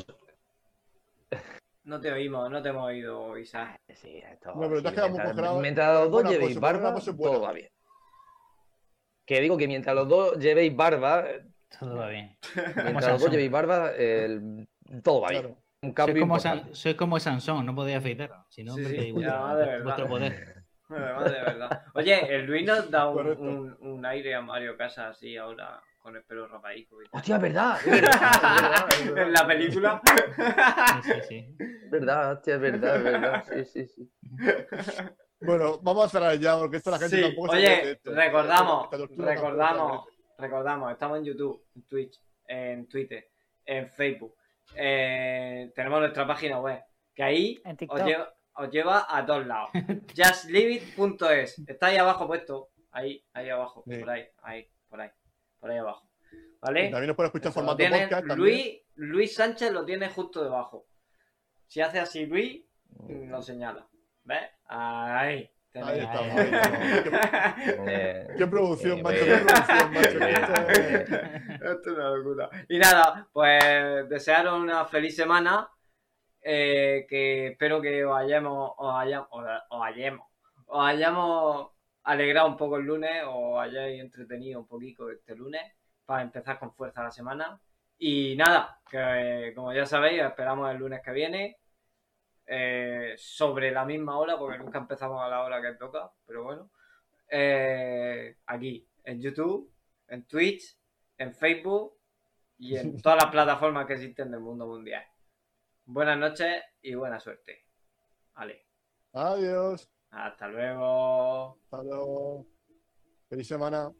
no te oímos, no te hemos oído, Isaac. Sí, esto- No, pero te has quedado muy congelado. mientras dos llevéis barba, todo va bien. Que digo que mientras los dos llevéis barba, Todo va bien. mientras los dos llevéis barba, el- todo va bien. Claro. Un Soy como. San- soy como Sansón, no podía afeitar. Si no, Sí, sí, vuestro, ya, de verdad. vuestro poder. Además, de verdad. Oye, el Luis nos da un, un- un aire a Mario Casas así ahora con el pelo rapaico y tal. Hostia, es verdad, es verdad, es verdad, es verdad. En la película. Sí, sí, sí. Es verdad, hostia, es verdad, es verdad. Sí, sí, sí. Bueno, vamos a cerrar ya, porque esto la gente Sí, tampoco oye, esto. recordamos, recordamos, recordamos, estamos en YouTube, en Twitch, en Twitter, en Facebook, eh, tenemos nuestra página web, que ahí En os lleva, os lleva a todos lados. Justleaveit.es, está ahí abajo puesto, ahí, ahí abajo, Sí. por ahí, ahí, por ahí, por ahí abajo. ¿Vale? También nos puede escuchar en formato tiene podcast. también. Luis, Luis Sánchez lo tiene justo debajo. Si hace así Luis, lo señala. ¿Ves? Ahí. Ahí estamos, ahí estamos. Eh, Qué producción, Eh, macho, eh, qué producción, macho. Esto es- Esto es una locura. Y nada, pues desearos una feliz semana. eh, que espero que os hayamos, os hayamos, os hayamos, os hayamos alegrado un poco el lunes, o hayáis entretenido un poquito este lunes para empezar con fuerza la semana. Y nada, que como ya sabéis, os esperamos el lunes que viene. Eh, sobre la misma hora, porque nunca empezamos a la hora que toca, pero bueno. eh, aquí, en YouTube, en Twitch, en Facebook y en todas las plataformas que existen del mundo mundial. Buenas noches y buena suerte. Vale, Adiós. hasta luego. Hasta luego. Feliz semana.